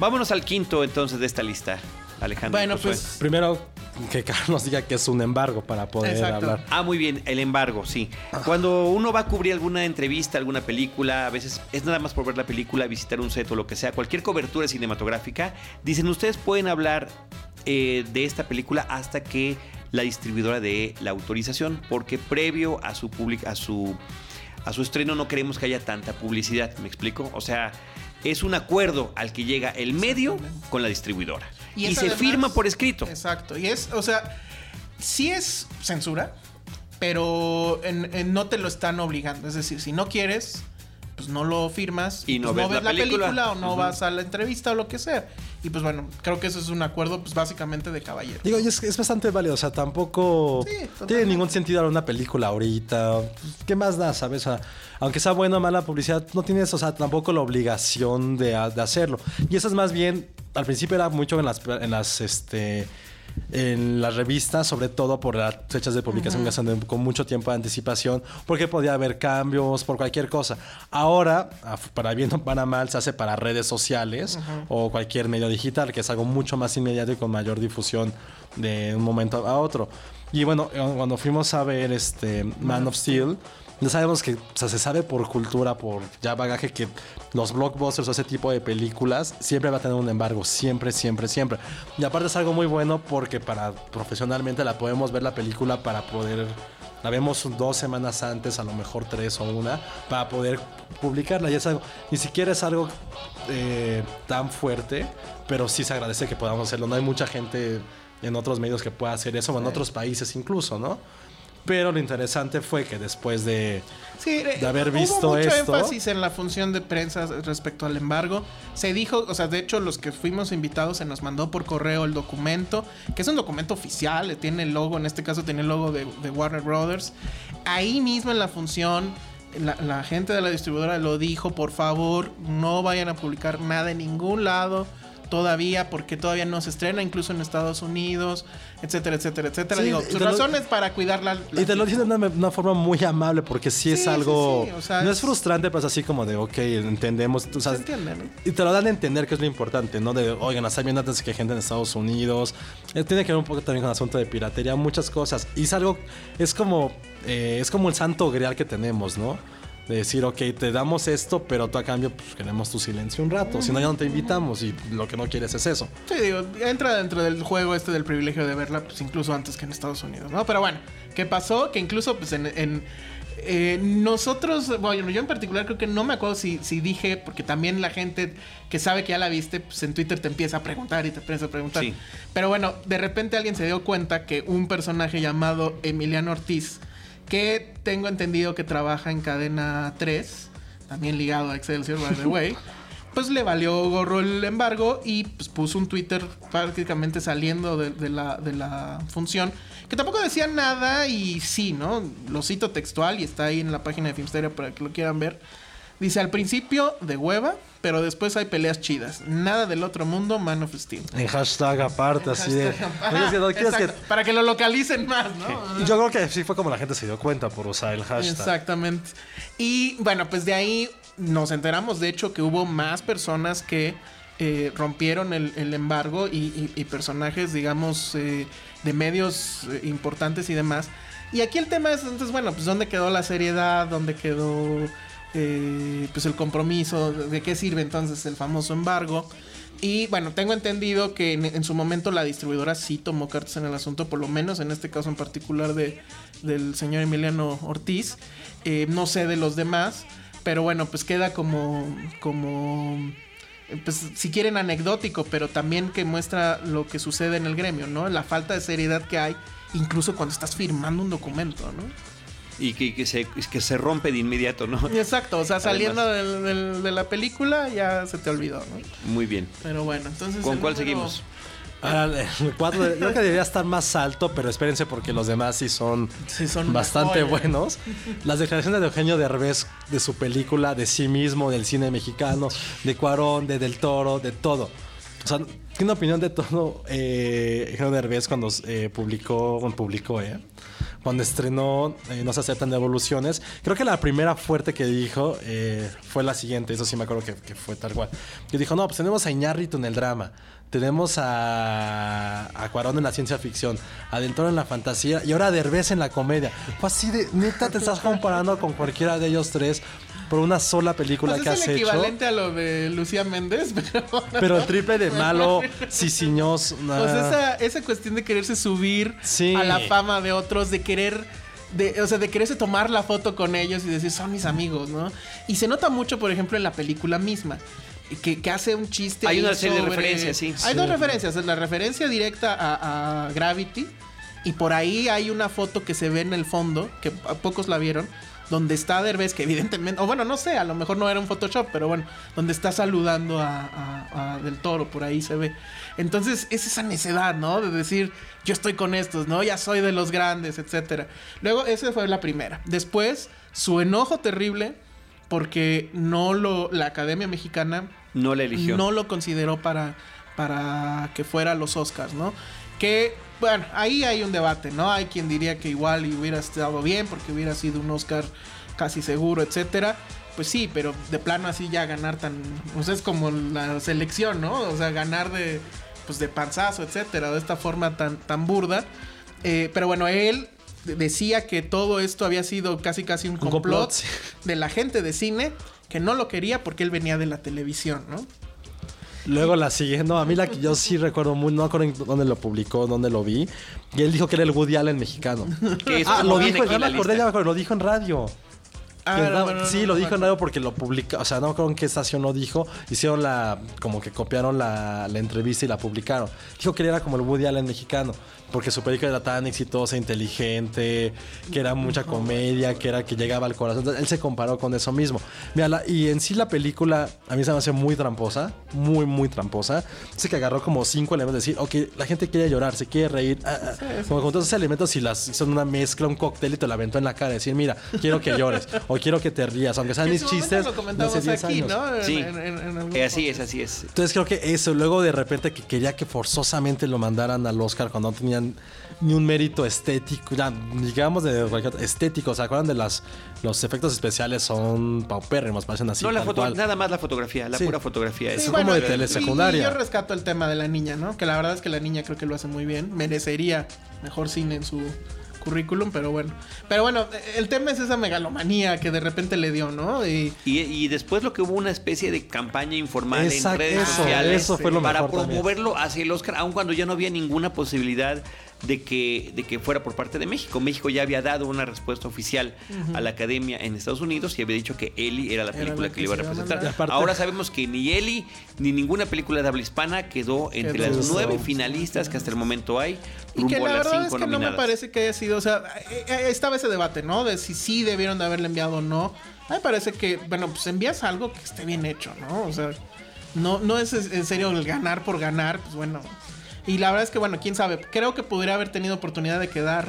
Vámonos al quinto entonces de esta lista, Alejandro. Bueno, Josué. pues. Primero, que Carlos diga que es un embargo para poder Exacto. hablar. Ah, muy bien, el embargo, sí. Cuando uno va a cubrir alguna entrevista, alguna película, a veces es nada más por ver la película, visitar un set o lo que sea, cualquier cobertura cinematográfica, dicen ustedes pueden hablar eh, de esta película hasta que la distribuidora dé la autorización, porque previo a su public- a su a su estreno no queremos que haya tanta publicidad, ¿me explico? O sea, es un acuerdo al que llega el medio con la distribuidora. Y, se además- firma por escrito. Exacto. Y es, o sea, sí es censura, pero en- en- no te lo están obligando. Es decir, si no quieres, pues no lo firmas. Y no pues ves la película. o no vas a la entrevista o lo que sea. Y pues bueno, creo que eso es un acuerdo, pues básicamente de caballero. Digo, y es, es bastante válido. O sea, tampoco Sí, tiene ningún sentido dar una película ahorita. ¿Qué más da, sabes? O sea, aunque sea buena o mala publicidad, no tienes, o sea, tampoco la obligación de, de hacerlo. Y eso es más bien, al principio era mucho en las, en las, este, en las revistas, sobre todo por las fechas de publicación que con mucho tiempo de anticipación, porque podía haber cambios, por cualquier cosa. Ahora, para bien o para mal, se hace para redes sociales o cualquier medio digital, que es algo mucho más inmediato y con mayor difusión de un momento a otro. Y bueno, eh, cuando fuimos a ver este Man of Steel, ya sabemos que o sea, se sabe por cultura, por ya bagaje, que los blockbusters o ese tipo de películas siempre va a tener un embargo, siempre, siempre, siempre. Y aparte es algo muy bueno porque para profesionalmente la podemos ver la película para poder, la vemos dos semanas antes, a lo mejor tres o una, para poder publicarla. Y es algo, ni siquiera es algo eh, tan fuerte, pero sí se agradece que podamos hacerlo. No hay mucha gente en otros medios que pueda hacer eso, o en otros países incluso, ¿no? Pero lo interesante fue que después de... Sí, eh, de haber hubo visto mucho esto. énfasis en la función de prensa respecto al embargo. Se dijo, o sea, de hecho, los que fuimos invitados se nos mandó por correo el documento, que es un documento oficial, tiene el logo, en este caso tiene el logo de, de Warner Brothers. Ahí mismo en la función, la, la gente de la distribuidora lo dijo, por favor, no vayan a publicar nada en ningún lado todavía porque todavía no se estrena, incluso en Estados Unidos, etcétera, etcétera, etcétera. Sí, Digo, sus lo- razones para cuidar la... la- Y te lo dicen de una, una forma muy amable porque sí, es Sí, sí, algo... sí, o sea, no es- es frustrante, pero es así como de, ok, entendemos. o sea, Se entiende, ¿no? Y te lo dan a entender que es lo importante, ¿no? De, oigan, está bien antes que gente en Estados Unidos. Eh, tiene que ver un poco también con el asunto de piratería, muchas cosas. Y es algo, es como, eh, es como el santo grial que tenemos, ¿no? De decir, ok, te damos esto, pero tú a cambio pues, queremos tu silencio un rato. Si no, ya no te invitamos y lo que no quieres es eso. Sí, digo, entra dentro del juego este del privilegio de verla, pues incluso antes que en Estados Unidos, ¿no? Pero bueno, ¿qué pasó? Que incluso, pues en. en, eh, nosotros, bueno, yo en particular creo que no me acuerdo si, si dije, porque también la gente que sabe que ya la viste, pues en Twitter te empieza a preguntar y te empieza a preguntar. Sí. Pero bueno, de repente alguien se dio cuenta que un personaje llamado Emiliano Ortiz, que tengo entendido que trabaja en cadena 3, también ligado a Excelsior, by the way, pues le valió gorro el embargo y pues puso un Twitter prácticamente saliendo de, de la, de la función, que tampoco decía nada y sí, ¿no? Lo cito textual y está ahí en la página de Filmsteria para que lo quieran ver. Dice, al principio de hueva, pero después hay peleas chidas. Nada del otro mundo, Man of Steel. En hashtag aparte, así de. Hashtag- Oye, es que no quieres que- Exacto, Para que lo localicen más, ¿no? Yo creo que sí fue como la gente se dio cuenta por usar el hashtag. Exactamente. Y bueno, pues de ahí nos enteramos, de hecho, que hubo más personas que eh, rompieron el, el embargo y, y- y personajes, digamos, eh, de medios eh, importantes y demás. Y aquí el tema es, entonces, bueno, pues dónde quedó la seriedad, dónde quedó eh, pues el compromiso, de qué sirve entonces el famoso embargo. Y bueno, tengo entendido que en, su momento la distribuidora sí tomó cartas en el asunto, por lo menos en este caso en particular de, del señor Emiliano Ortiz. Eh, no sé de los demás, pero bueno, pues queda como, como, pues si quieren anecdótico, pero también que muestra lo que sucede en el gremio, ¿no? La falta de seriedad que hay, incluso cuando estás firmando un documento, ¿no? Y que, que se, que se rompe de inmediato, ¿no? Exacto, o sea, saliendo del- del- de la película ya se te olvidó, ¿no? Muy bien. Pero bueno, entonces... ¿Con cuál número- seguimos? Ahora, el cuatro de- creo que debería estar más alto, pero espérense porque los demás sí son, Sí, son bastante mejores. buenos. Las declaraciones de Eugenio Derbez de su película, de sí mismo, del cine mexicano, de Cuarón, de Del Toro, de todo. O sea, tiene una opinión de todo eh, Eugenio Derbez cuando eh, publicó, publicó, ¿eh? Cuando estrenó eh, No se aceptan devoluciones. Creo que la primera fuerte que dijo eh, fue la siguiente, eso sí me acuerdo que, fue tal cual. Que dijo, no, pues tenemos a Iñárritu en el drama. Tenemos a, a Cuarón en la ciencia ficción, a en la fantasía y ahora a Derbez en la comedia. Fue así de, neta, te estás comparando con cualquiera de ellos tres por una sola película Pues que es has el hecho. equivalente a lo de Lucía Méndez, pero... Pero el triple de malo, Sisiños. Pues esa, esa cuestión de quererse subir Sí. a la fama de otros, de querer, de, o sea, de quererse tomar la foto con ellos y decir, son mis amigos, ¿no? Y se nota mucho, por ejemplo, en la película misma. Que, que hace un chiste. Hay una serie de referencias, sí. Hay Sí. dos referencias. La referencia directa a, a Gravity. Y por ahí hay una foto que se ve en el fondo, que a pocos la vieron, donde está Derbez, que evidentemente, o bueno, no sé, a lo mejor no era un Photoshop, pero bueno, donde está saludando a, a- a Del Toro, por ahí se ve. Entonces es esa necedad, ¿no? De decir, yo estoy con estos, ¿no? Ya soy de los grandes, etcétera. Luego, esa fue la primera. Después, su enojo terrible, porque no lo, la Academia Mexicana No la eligió. no lo consideró para, para que fuera a los Oscars, ¿no? Que, bueno, ahí hay un debate, ¿no? Hay quien diría que igual y hubiera estado bien porque hubiera sido un Oscar casi seguro, etcétera. Pues sí, pero de plano así ya ganar tan... Sea, es como la selección, ¿no? O sea, ganar de, pues de panzazo, etcétera, de esta forma tan, tan burda. Eh, pero bueno, él decía que todo esto había sido casi casi un complot, complot, sí. de la gente de cine que no lo quería porque él venía de la televisión, ¿no? Luego la siguiente, no, a mí la que yo sí recuerdo muy, no recuerdo en dónde lo publicó, dónde lo vi. Y él dijo que era el Woody Allen mexicano. Ah, lo dijo, ya me acordé, ya me acordé, lo dijo en radio. Ah, no, bueno, sí, no, lo dijo en radio porque lo publica, o sea, no me acuerdo en qué estación lo dijo. Hicieron la, como que copiaron la, la entrevista y la publicaron. Dijo que él era como el Woody Allen mexicano, porque su película era tan exitosa, inteligente, que era mucha comedia, que era que llegaba al corazón. Entonces, él se comparó con eso mismo. Mira, la- y en sí la película a mí se me hace muy tramposa, muy, muy tramposa. Dice que agarró como cinco elementos, decir, ok, la gente quiere llorar, se quiere reír. ah, ah. Como con todos esos elementos y las en una mezcla, un cóctel y te la aventó en la cara. Decir, mira, quiero que llores. o quiero que te rías, aunque sean mis chistes lo comentamos hace 10 aquí, años. ¿no? Sí. en- en- en algún Eh, así es, así es. Entonces creo que eso, luego de repente que quería que forzosamente lo mandaran al Oscar cuando no tenían ni un mérito estético, ya, digamos de estético, ¿se acuerdan de las los efectos especiales son paupérrimos, parecen así no, la foto, nada más la fotografía, la Sí. pura fotografía. Sí, es como de y- telesecundaria. Y, yo rescato el tema de la niña, ¿no? Que la verdad es que la niña creo que lo hace muy bien. Merecería mejor cine en su currículum, pero bueno. Pero bueno, el tema es esa megalomanía que de repente le dio, ¿no? Y Y, y después lo que hubo una especie de campaña informal Exacto, en redes eso, sociales eso fue lo para mejor también. promoverlo hacia el Oscar, aun cuando ya no había ninguna posibilidad de que, de que fuera por parte de México. México ya había dado una respuesta oficial a la academia en Estados Unidos y había dicho que Eli era la película la que le iba a que se iba a representar. aparte- Ahora sabemos que ni Eli ni ninguna película de habla hispana quedó entre las nueve finalistas que hasta el momento hay. Y que rumbo a la las verdad es cinco que no me nominadas. parece que haya sido, o sea, eh, eh, estaba ese debate, ¿no? De si sí debieron de haberle enviado o no. A mí me parece que, bueno, pues envías algo que esté bien hecho, ¿no? O sea, no, no es en serio el ganar por ganar, pues bueno. Y la verdad es que, bueno, quién sabe, creo que podría haber tenido oportunidad de quedar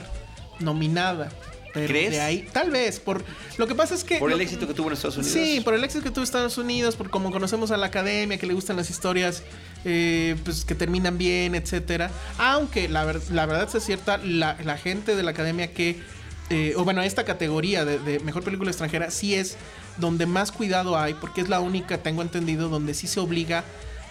nominada. Pero ¿Crees? de ahí, tal vez, por lo que pasa es que... Por el éxito que tuvo en Estados Unidos. Sí, por el éxito que tuvo Estados Unidos, por como conocemos a la academia, que le gustan las historias eh, pues que terminan bien, etcétera. Aunque la, ver- la verdad es cierta, la, la gente de la academia que, eh, o bueno, esta categoría de, de mejor película extranjera sí es donde más cuidado hay, porque es la única, tengo entendido, donde sí se obliga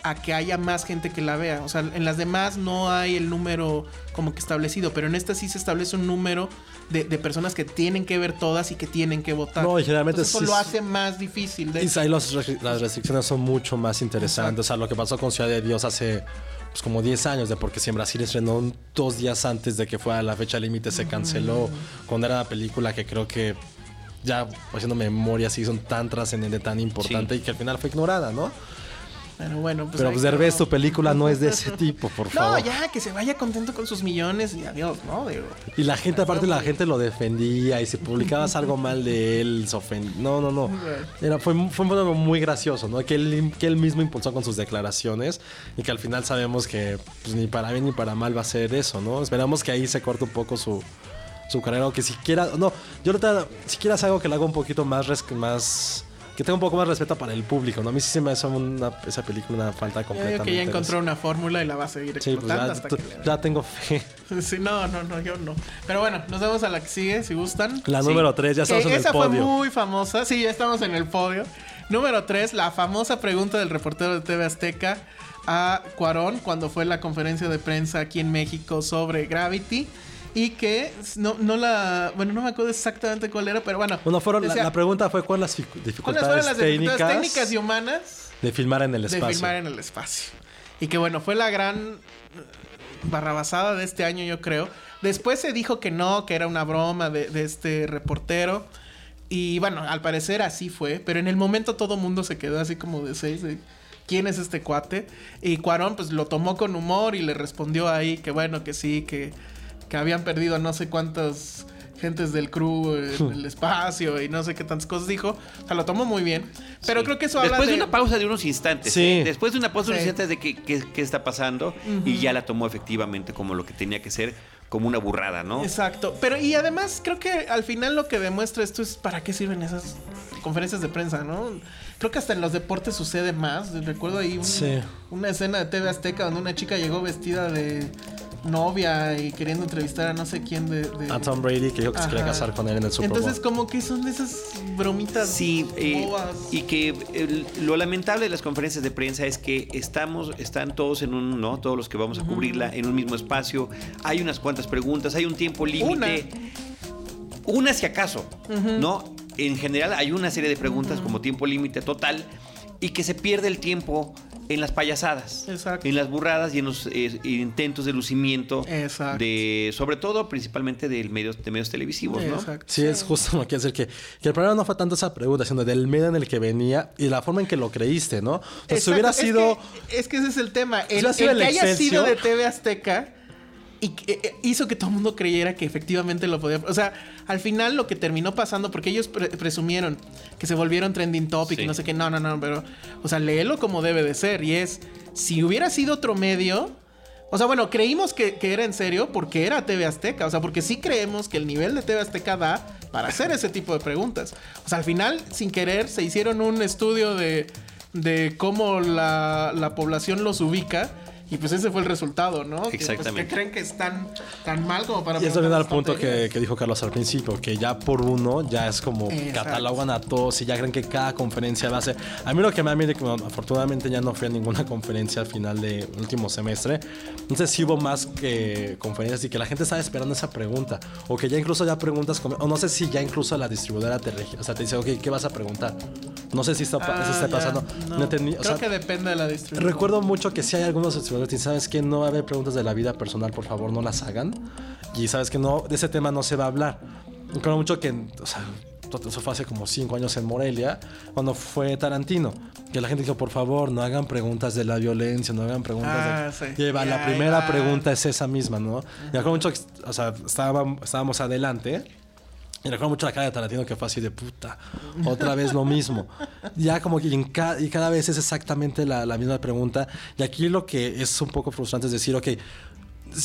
a que haya más gente que la vea. O sea, en las demás no hay el número como que establecido, pero en esta sí se establece un número de, de personas que tienen que ver todas y que tienen que votar. No, y generalmente Entonces, sí eso lo hace más difícil. De Y ahí los las restricciones son mucho más interesantes. O sea, lo que pasó con Ciudad de Dios hace pues, como 10 años, de porque si en Brasil estrenó dos días antes de que fuera la fecha límite, se canceló cuando era una película que creo que ya haciendo memoria sí son tan trascendente, tan importante y que al final fue ignorada, ¿no? Pero bueno, pues. Pero pues Derbez, tu película no es de ese tipo, por No, favor. ya, que se vaya contento con sus millones y adiós, ¿no? Digo, Y la gente, aparte, la gente lo defendía y si publicabas algo mal de él, se ofendía. No, no, no. Era, fue, fue algo muy gracioso, ¿no? Que él, que él mismo impulsó con sus declaraciones y que al final sabemos que pues, ni para bien ni para mal va a ser eso, ¿no? Esperamos que ahí se corte un poco su, su carrera o que siquiera. No, yo ahorita, siquiera es algo que le haga un poquito más. res- más que tenga un poco más respeto para el público, ¿no? A mí sí se me hace una, esa película una falta yo completamente. digo que ya encontró una fórmula y la va a seguir Sí, pues explotando ya, hasta que le- ya tengo fe. Sí, no, no, no, yo no. Pero bueno, nos vemos a la que sigue, si gustan. La Sí. número 3, ya Que estamos en el esa fue podio. muy famosa. Sí, ya estamos en el podio. Número 3, la famosa pregunta del reportero de TV Azteca a Cuarón cuando fue la conferencia de prensa aquí en México sobre Gravity. Y que no, no la. Bueno, no me acuerdo exactamente cuál era, pero bueno. Bueno, fueron, la- decía, la, pregunta fue cuáles las dific- ¿Cuáles dificultades fueron las técnicas, dificultades técnicas y humanas de filmar en el de espacio. filmar en el espacio? Y que bueno, fue la gran barrabasada de este año, yo creo. Después se dijo que no, que era una broma de, de este reportero. Y bueno, al parecer así fue. Pero en el momento todo mundo se quedó así como de seis. de, ¿Quién es este cuate? Y Cuarón pues lo tomó con humor y le respondió ahí que bueno, que sí, que, que habían perdido no sé cuántas gentes del crew en el espacio y no sé qué tantas cosas dijo. O sea, lo tomó muy bien. Pero Sí. creo que eso habla Después de de... una pausa de unos instantes. Sí. ¿eh? Después de una pausa de unos instantes de qué, qué- qué está pasando. Y ya la tomó efectivamente como lo que tenía que ser, como una burrada, ¿no? Exacto. Pero y además creo que al final lo que demuestra esto es para qué sirven esas conferencias de prensa, ¿no? Creo que hasta en los deportes sucede más. Recuerdo ahí un- Sí. una escena de TV Azteca donde una chica llegó vestida de novia y queriendo entrevistar a no sé quién de... de- A Tom Brady que dijo que se quería casar con él en el Super Bowl. Entonces como que son de esas bromitas Sí, eh, y que lo lamentable de las conferencias de prensa es que estamos, están todos en un, ¿no? Todos los que vamos a cubrirla en un mismo espacio. Hay unas cuantas preguntas, hay un tiempo límite. Una si acaso, ¿no? En general hay una serie de preguntas como tiempo límite total y que se pierde el tiempo en las payasadas, Exacto. en las burradas y en los eh, intentos de lucimiento Exacto. de, sobre todo, principalmente del medios, de medios televisivos, ¿no? Exacto. Sí, es justo lo que decir que, que el problema no fue tanto esa pregunta, sino del medio en el que venía y la forma en que lo creíste, ¿no? O sea, si hubiera es sido. que- Es que, ese es el tema. El, hubiera sido el que el haya sido de TV Azteca y que, eh, hizo que todo el mundo creyera que efectivamente lo podía. O sea, al final lo que terminó pasando, porque ellos pre- presumieron que se volvieron trending topic Sí. y no sé qué. No, no, no, pero. O sea, léelo como debe de ser. Y es. Si hubiera sido otro medio. O sea, bueno, creímos que, que era en serio porque era TV Azteca. O sea, porque sí creemos que el nivel de TV Azteca da para hacer ese tipo de preguntas. O sea, al final, sin querer, se hicieron un estudio de, de cómo la, la población los ubica. Y pues ese fue el resultado, ¿no? Que, pues, Exactamente. que creen que están tan mal como para... Y eso viene al punto que, que dijo Carlos al principio, que ya por uno ya es como Exacto. catalogan a todos y ya creen que cada conferencia va a ser... A mí lo que me da miedo, que bueno, afortunadamente ya no fui a ninguna conferencia al final del último semestre, entonces sí hubo más que conferencias y que la gente estaba esperando esa pregunta, o que ya incluso ya preguntas, o no sé si ya incluso la distribuidora te, o sea, te dice, ok, ¿qué vas a preguntar? No sé si está, pa- si Ah, está ya. pasando. No, No entendí, o Creo sea, que depende de la distribución. Recuerdo mucho que si hay algunos que sabes que no va a haber preguntas de la vida personal, por favor no las hagan. Y sabes que no, de ese tema no se va a hablar. Recuerdo mucho que, o sea, eso fue hace como cinco años en Morelia, cuando fue Tarantino, que la gente dijo, por favor, no hagan preguntas de la violencia, no hagan preguntas Ah, de... sí. Y va, la primera pregunta es esa misma, ¿no? Y recuerdo mucho que, o sea, estábamos, estábamos adelante. Y recuerdo mucho la cara de Tarantino que fue así de puta, otra vez lo mismo. Ya como que y cada vez es exactamente la, la misma pregunta. Y aquí lo que es un poco frustrante es decir, ok,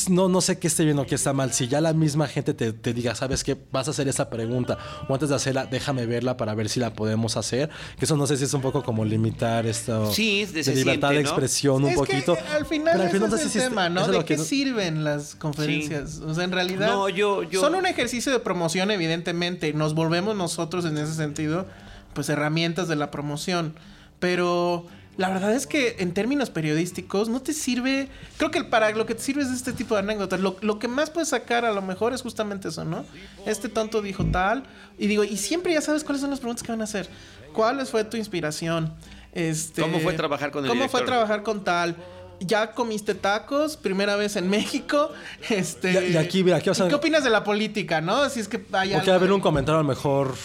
no, no sé qué esté bien o qué está mal. Si ya la misma gente te, te diga, ¿sabes qué? Vas a hacer esa pregunta. O antes de hacerla, déjame verla para ver si la podemos hacer. Que eso no sé si es un poco como limitar esto. Sí, es- de libertad siente, de ¿no? expresión un es poquito. Que al final, Pero al ese no es el tema, ¿no? ¿De lo que qué no- sirven las conferencias? O sea, en realidad No, yo- yo- son un ejercicio de promoción, evidentemente. Nos volvemos nosotros en ese sentido, pues herramientas de la promoción. Pero la verdad es que en términos periodísticos no te sirve. Creo que para lo que te sirve es este tipo de anécdotas. Lo, lo que más puedes sacar a lo mejor es justamente eso, ¿no? Este tonto dijo tal. Y digo, y siempre ya sabes cuáles son las preguntas que van a hacer. ¿Cuál fue tu inspiración? Este, ¿Cómo fue trabajar con el ¿Cómo fue trabajar con tal? ¿Ya comiste tacos? Primera vez en México. Este, Y- y aquí, mira, aquí vas a- ¿y ¿Qué opinas de la política, no? Si es que hay Porque algo haber un comentario a lo mejor,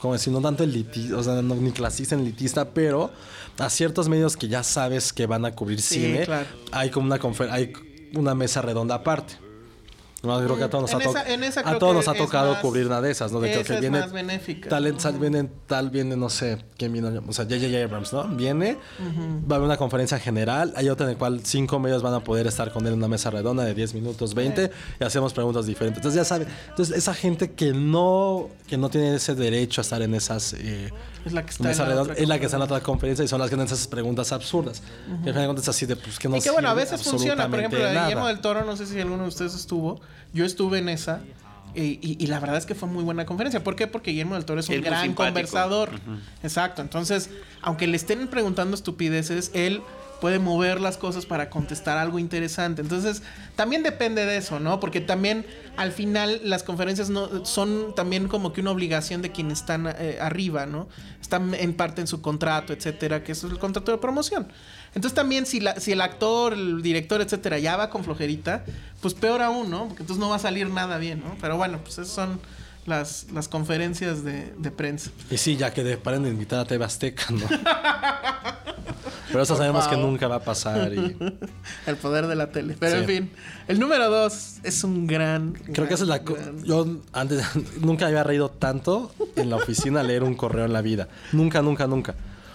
como decir, no tanto elitista, o sea, no, ni clasista ni elitista, pero a ciertos medios que ya sabes que van a cubrir Sí, cine, claro. hay como una confer hay una mesa redonda aparte. No, creo que a todos nos En ha, esa- en esa a todos nos ha tocado más- cubrir una de esas, ¿no? De que, esa que es viene más benéfica. Tal, sal- viene, tal, viene, no sé, quién viene, o sea, J.J. Abrams, ¿no? Viene, va a haber una conferencia general, hay otra en la cual cinco medios van a poder estar con él en una mesa redonda de 10 minutos, 20, y hacemos preguntas diferentes. Entonces, ya saben, entonces esa gente que no, que no tiene ese derecho a estar en esas... eh, Es la que está mesa en la redonda, otra es la que está en la otra conferencia y son las que hacen esas preguntas absurdas. Y al final de cuentas así de, pues, que no y que bueno, a veces funciona. Por ejemplo, la de Guillermo del Toro, no sé si alguno de ustedes estuvo. Yo estuve en esa. Y, y- y la verdad es que fue muy buena conferencia. ¿Por qué? Porque Guillermo del Toro es un gran conversador. Exacto. Entonces, aunque le estén preguntando estupideces, él puede mover las cosas para contestar algo interesante. Entonces, también depende de eso, ¿no? Porque también al final las conferencias no son también como que una obligación de quienes están eh, arriba, ¿no? Están en parte en su contrato, etcétera, que es el contrato de promoción. Entonces también si, la- si el actor, el director, etcétera, ya va con flojerita, pues peor aún, ¿no? Porque entonces no va a salir nada bien, ¿no? Pero bueno, pues esas son las, las conferencias de, de prensa. Y sí, ya que de, paren de invitar a TV Azteca, ¿no? Pero eso sabemos que nunca va a pasar y... El poder de la tele. Pero Sí. en fin, el número dos es un gran... Creo que esa es la... gran- Yo antes nunca había reído tanto en la oficina leer un correo en la vida. Nunca, nunca, nunca.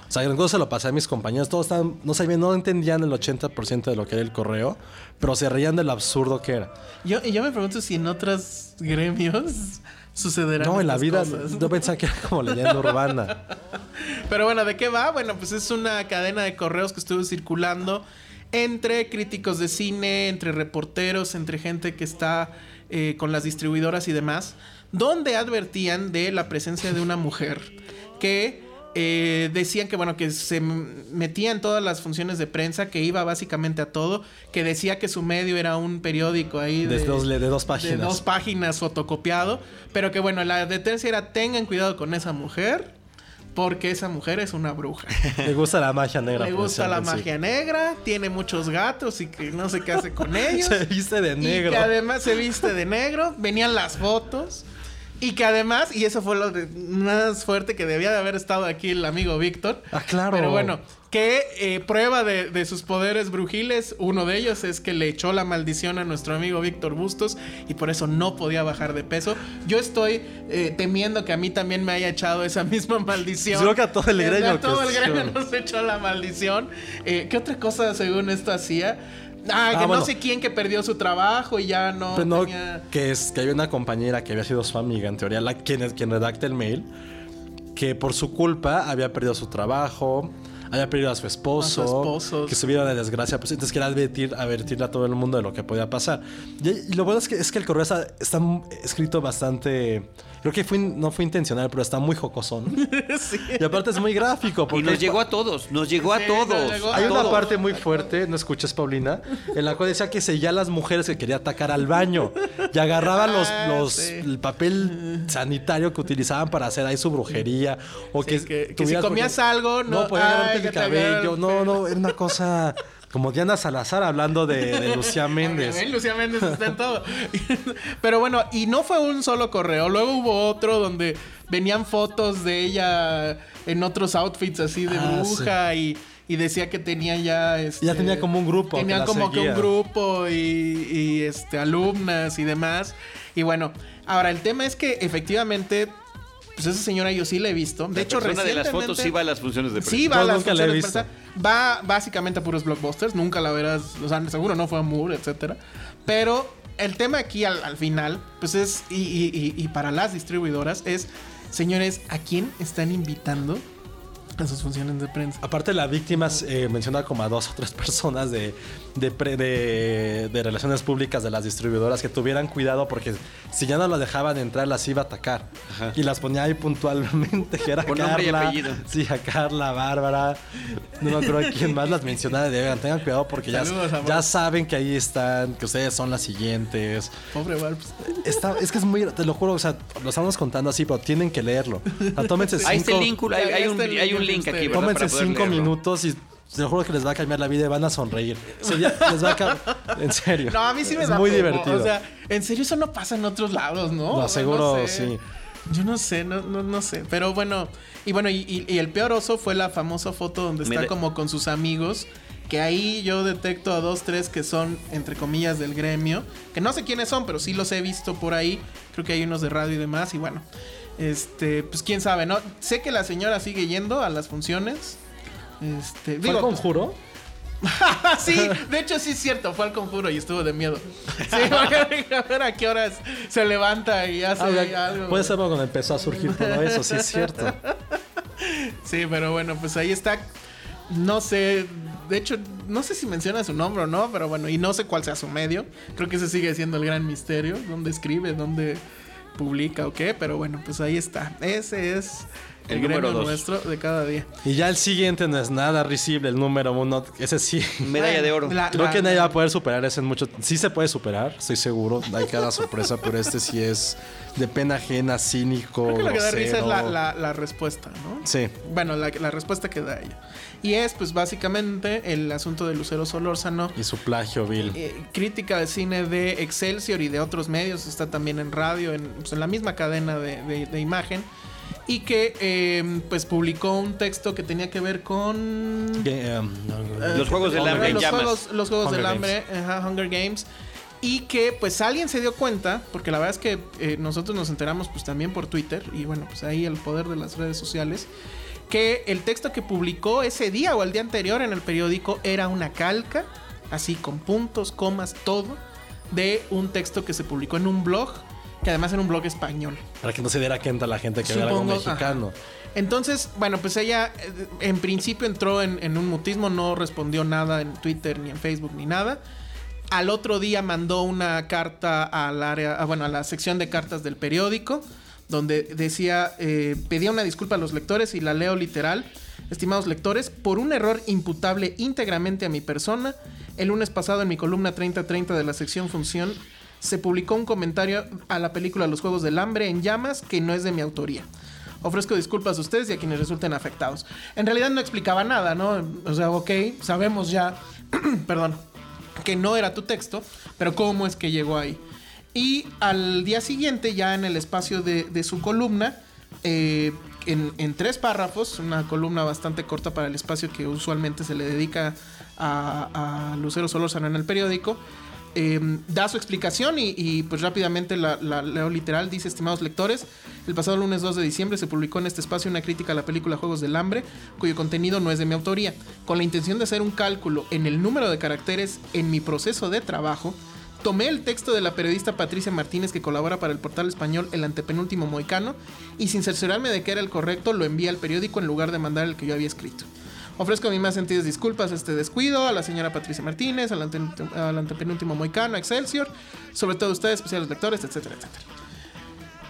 O sea, incluso se lo pasé a mis compañeros. Todos estaban... No sabían, no entendían el 80% de lo que era el correo, pero se reían de lo absurdo que era. Yo, y yo me pregunto si en otros gremios sucederán No, en la vida cosas. yo pensaba que era como leyenda urbana. Pero bueno, ¿de qué va? Bueno, pues es una cadena de correos que estuvo circulando entre críticos de cine, entre reporteros, entre gente que está eh, con las distribuidoras y demás, donde advertían de la presencia de una mujer que eh, decían que bueno que se metía en todas las funciones de prensa, que iba básicamente a todo, que decía que su medio era un periódico ahí De dos- de dos páginas. de dos páginas fotocopiado, pero que bueno, la advertencia era tengan cuidado con esa mujer, porque esa mujer es una bruja. Le gusta la magia negra. Le gusta la magia negra, tiene muchos gatos y que no sé qué hace con ellos. Se viste de Y negro. que además se viste de negro, venían las fotos. Y que además, y eso fue lo de- más fuerte que debía de haber estado aquí el amigo Víctor. Ah, claro. Pero bueno, que eh, prueba de, de sus poderes brujiles, uno de ellos es que le echó la maldición a nuestro amigo Víctor Bustos y por eso no podía bajar de peso. Yo estoy eh, temiendo que a mí también me haya echado esa misma maldición. Creo que a todo el gremio A todo el gremio nos echó la maldición. Eh, ¿Qué otra cosa según esto hacía? Ah, que Ah, no bueno. sé quién que perdió su trabajo y ya no, no, tenía- que es que había una compañera que había sido su amiga, en teoría, la, quien, quien redacta el mail, que por su culpa había perdido su trabajo, había perdido a su esposo, A que se viera de desgracia, pues entonces quería advertir, advertirle a todo el mundo de lo que podía pasar. Y, y lo bueno es que, es que el correo está, está escrito bastante, creo que fue, no fue intencional, pero está muy jocosón. Sí. Y aparte es muy gráfico. Y nos llegó a todos, nos llegó Sí, a todos. nos llegó a Hay una todos. parte muy fuerte, no escuches Paulina, en la cual decía que seguía a las mujeres que quería atacar al baño y agarraban los, Ah, los sí. el papel sanitario que utilizaban para hacer ahí su brujería o Sí, que, que- que si comías algo, no- no podía ay, agarrarte el cabello, el no, no, era una cosa como Diana Salazar hablando de, de Lucía Méndez. Lucía Méndez está en todo. Pero bueno, y no fue un solo correo. Luego hubo otro donde venían fotos de ella en otros outfits así de Ah, bruja y, y decía que tenía ya. Este, Ya tenía como un grupo Tenía como que un grupo y, y, este, alumnas y demás. Y bueno, ahora el tema es que efectivamente. Pues esa señora yo sí la he visto. De La hecho, persona de las recientemente- fotos sí va a las funciones de prensa. Sí, va a las nunca la he funciones de prensa. Va básicamente a puros blockbusters. Nunca la verás. O sea, seguro no fue a Moore, etcétera. Pero el tema aquí al, al final, pues es. Y, y- y- y para las distribuidoras es. Señores, ¿a quién están invitando a sus funciones de prensa? Aparte la víctima eh, menciona como a dos o tres personas de, de, pre- de- de relaciones públicas de las distribuidoras que tuvieran cuidado porque si ya no las dejaban entrar las iba a atacar. Ajá. Y las ponía ahí puntualmente, que era y Carla. apellido. Sí, a Carla, Bárbara. No me acuerdo quién más las mencionaba. de, "Oigan, tengan cuidado porque ya, Saludos, amor. ya saben que ahí están, que ustedes son las siguientes. Pobre Barbs. Está, es que es muy, te lo juro, o sea, lo estamos contando así, pero tienen que leerlo. O sea, tómense Ahí está el cinco- link, hay, hay un, link hay un en link ustedes. aquí, ¿verdad? Tómense cinco leerlo. minutos y te lo juro que les va a cambiar la vida y van a sonreír. Les va a En serio. No, a mí sí me es da muy divertido. O sea, en serio eso no pasa en otros lados, ¿no? Lo aseguro, no sé. sí. Yo no sé, no, no, no sé. Pero bueno, y bueno, y, y- y el peor oso fue la famosa foto donde está como con sus amigos. Que ahí yo detecto a dos, tres que son, entre comillas, del gremio. Que no sé quiénes son, pero sí los he visto por ahí. Creo que hay unos de radio y demás. Y bueno, este, pues quién sabe, ¿no? Sé que la señora sigue yendo a las funciones. Este, ¿Fue el digo, conjuro? sí, de hecho sí es cierto, fue al conjuro y estuvo de miedo. Sí, porque a ver a qué horas se levanta y hace Ah, algo. Puede ser cuando empezó a surgir todo eso, sí es cierto. Sí, pero bueno, pues ahí está. No sé, de hecho, no sé si menciona su nombre o no, pero bueno, y no sé cuál sea su medio. Creo que ese sigue siendo el gran misterio, dónde escribe, dónde publica o qué, pero bueno, pues ahí está. Ese es el, El número dos. nuestro de cada día. Y ya el siguiente no es nada risible, el número uno. Ese sí. Medalla de oro. La- Creo la- que nadie va a poder superar ese en mucho. Sí se puede superar, estoy seguro. Hay cada sorpresa, pero este sí es de pena ajena, cínico. Creo que lo que da risa es la, la- la respuesta, ¿no? Sí. Bueno, la, la respuesta que da ella. Y es, pues, básicamente el asunto de Lucero Solórzano. Y su plagio vil. Eh, crítica de cine de Excelsior y de otros medios. Está también en radio, en, pues, en la misma cadena de, de- de imagen. Y que, eh, pues, publicó un texto que tenía que ver con... Que, um, Los Juegos del Eh, Hambre los. Juegos, los Juegos del. Hambre, ajá, Hunger Games. Y que pues alguien se dio cuenta, porque la verdad es que eh, nosotros nos enteramos pues también por Twitter, y bueno, pues ahí el poder de las redes sociales, que el texto que publicó ese día o el día anterior en el periódico era una calca, así con puntos, comas, todo, de un texto que se publicó en un blog, que además era un blog español. Para que no se diera cuenta la gente que era algo Supongo, mexicano. Entonces, bueno, pues ella eh, en principio entró en, en un mutismo, no respondió nada en Twitter, ni en Facebook, ni nada. Al otro día mandó una carta al área, ah, bueno, a la sección de cartas del periódico, donde decía, eh, pedía una disculpa a los lectores y la leo literal. Estimados lectores, por un error imputable íntegramente a mi persona, el lunes pasado en mi columna 3030 de la sección Función se publicó un comentario a la película Los Juegos del Hambre en llamas que no es de mi autoría. Ofrezco disculpas a ustedes y a quienes resulten afectados. En realidad no explicaba nada, ¿no? O sea, ok, sabemos ya, perdón, que no era tu texto, pero cómo es que llegó ahí. Y al día siguiente, ya en el espacio de, su columna, eh, en, en tres párrafos, una columna bastante corta para el espacio que usualmente se le dedica a, a Lucero Solórzano en el periódico, eh, da su explicación y, pues rápidamente la, la, leo literal. Dice, estimados lectores, el pasado lunes 2 de diciembre se publicó en este espacio una crítica a la película Juegos del Hambre, cuyo contenido no es de mi autoría. Con la intención de hacer un cálculo en el número de caracteres en mi proceso de trabajo, tomé el texto de la periodista Patricia Martínez que colabora para el portal español El Antepenúltimo Moicano y sin cerciorarme de que era el correcto lo envié al periódico en lugar de mandar el que yo había escrito. Ofrezco mis más sentidas disculpas a este descuido, a la señora Patricia Martínez, al, ante, al antepenúltimo Moicano, a Excelsior, sobre todo a ustedes, especiales lectores, etcétera, etcétera.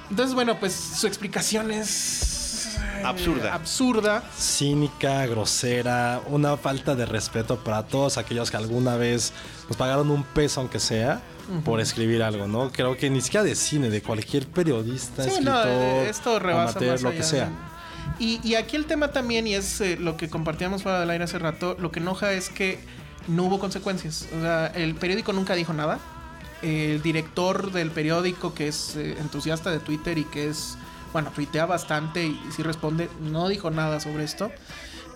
Entonces, bueno, pues su explicación es... eh, Absurda. Absurda. Cínica, grosera, una falta de respeto para todos aquellos que alguna vez nos pagaron un peso, aunque sea, por escribir algo, ¿no? Creo que ni siquiera de cine, de cualquier periodista, Sí, escritor, no, esto rebasa amateur, lo que sea. Y, y aquí el tema también, y es eh, lo que compartíamos fuera del aire hace rato, lo que enoja es que no hubo consecuencias. O sea, el periódico nunca dijo nada. El director del periódico, que es eh, entusiasta de Twitter y que es, bueno, tuitea bastante y, sí responde, no dijo nada sobre esto.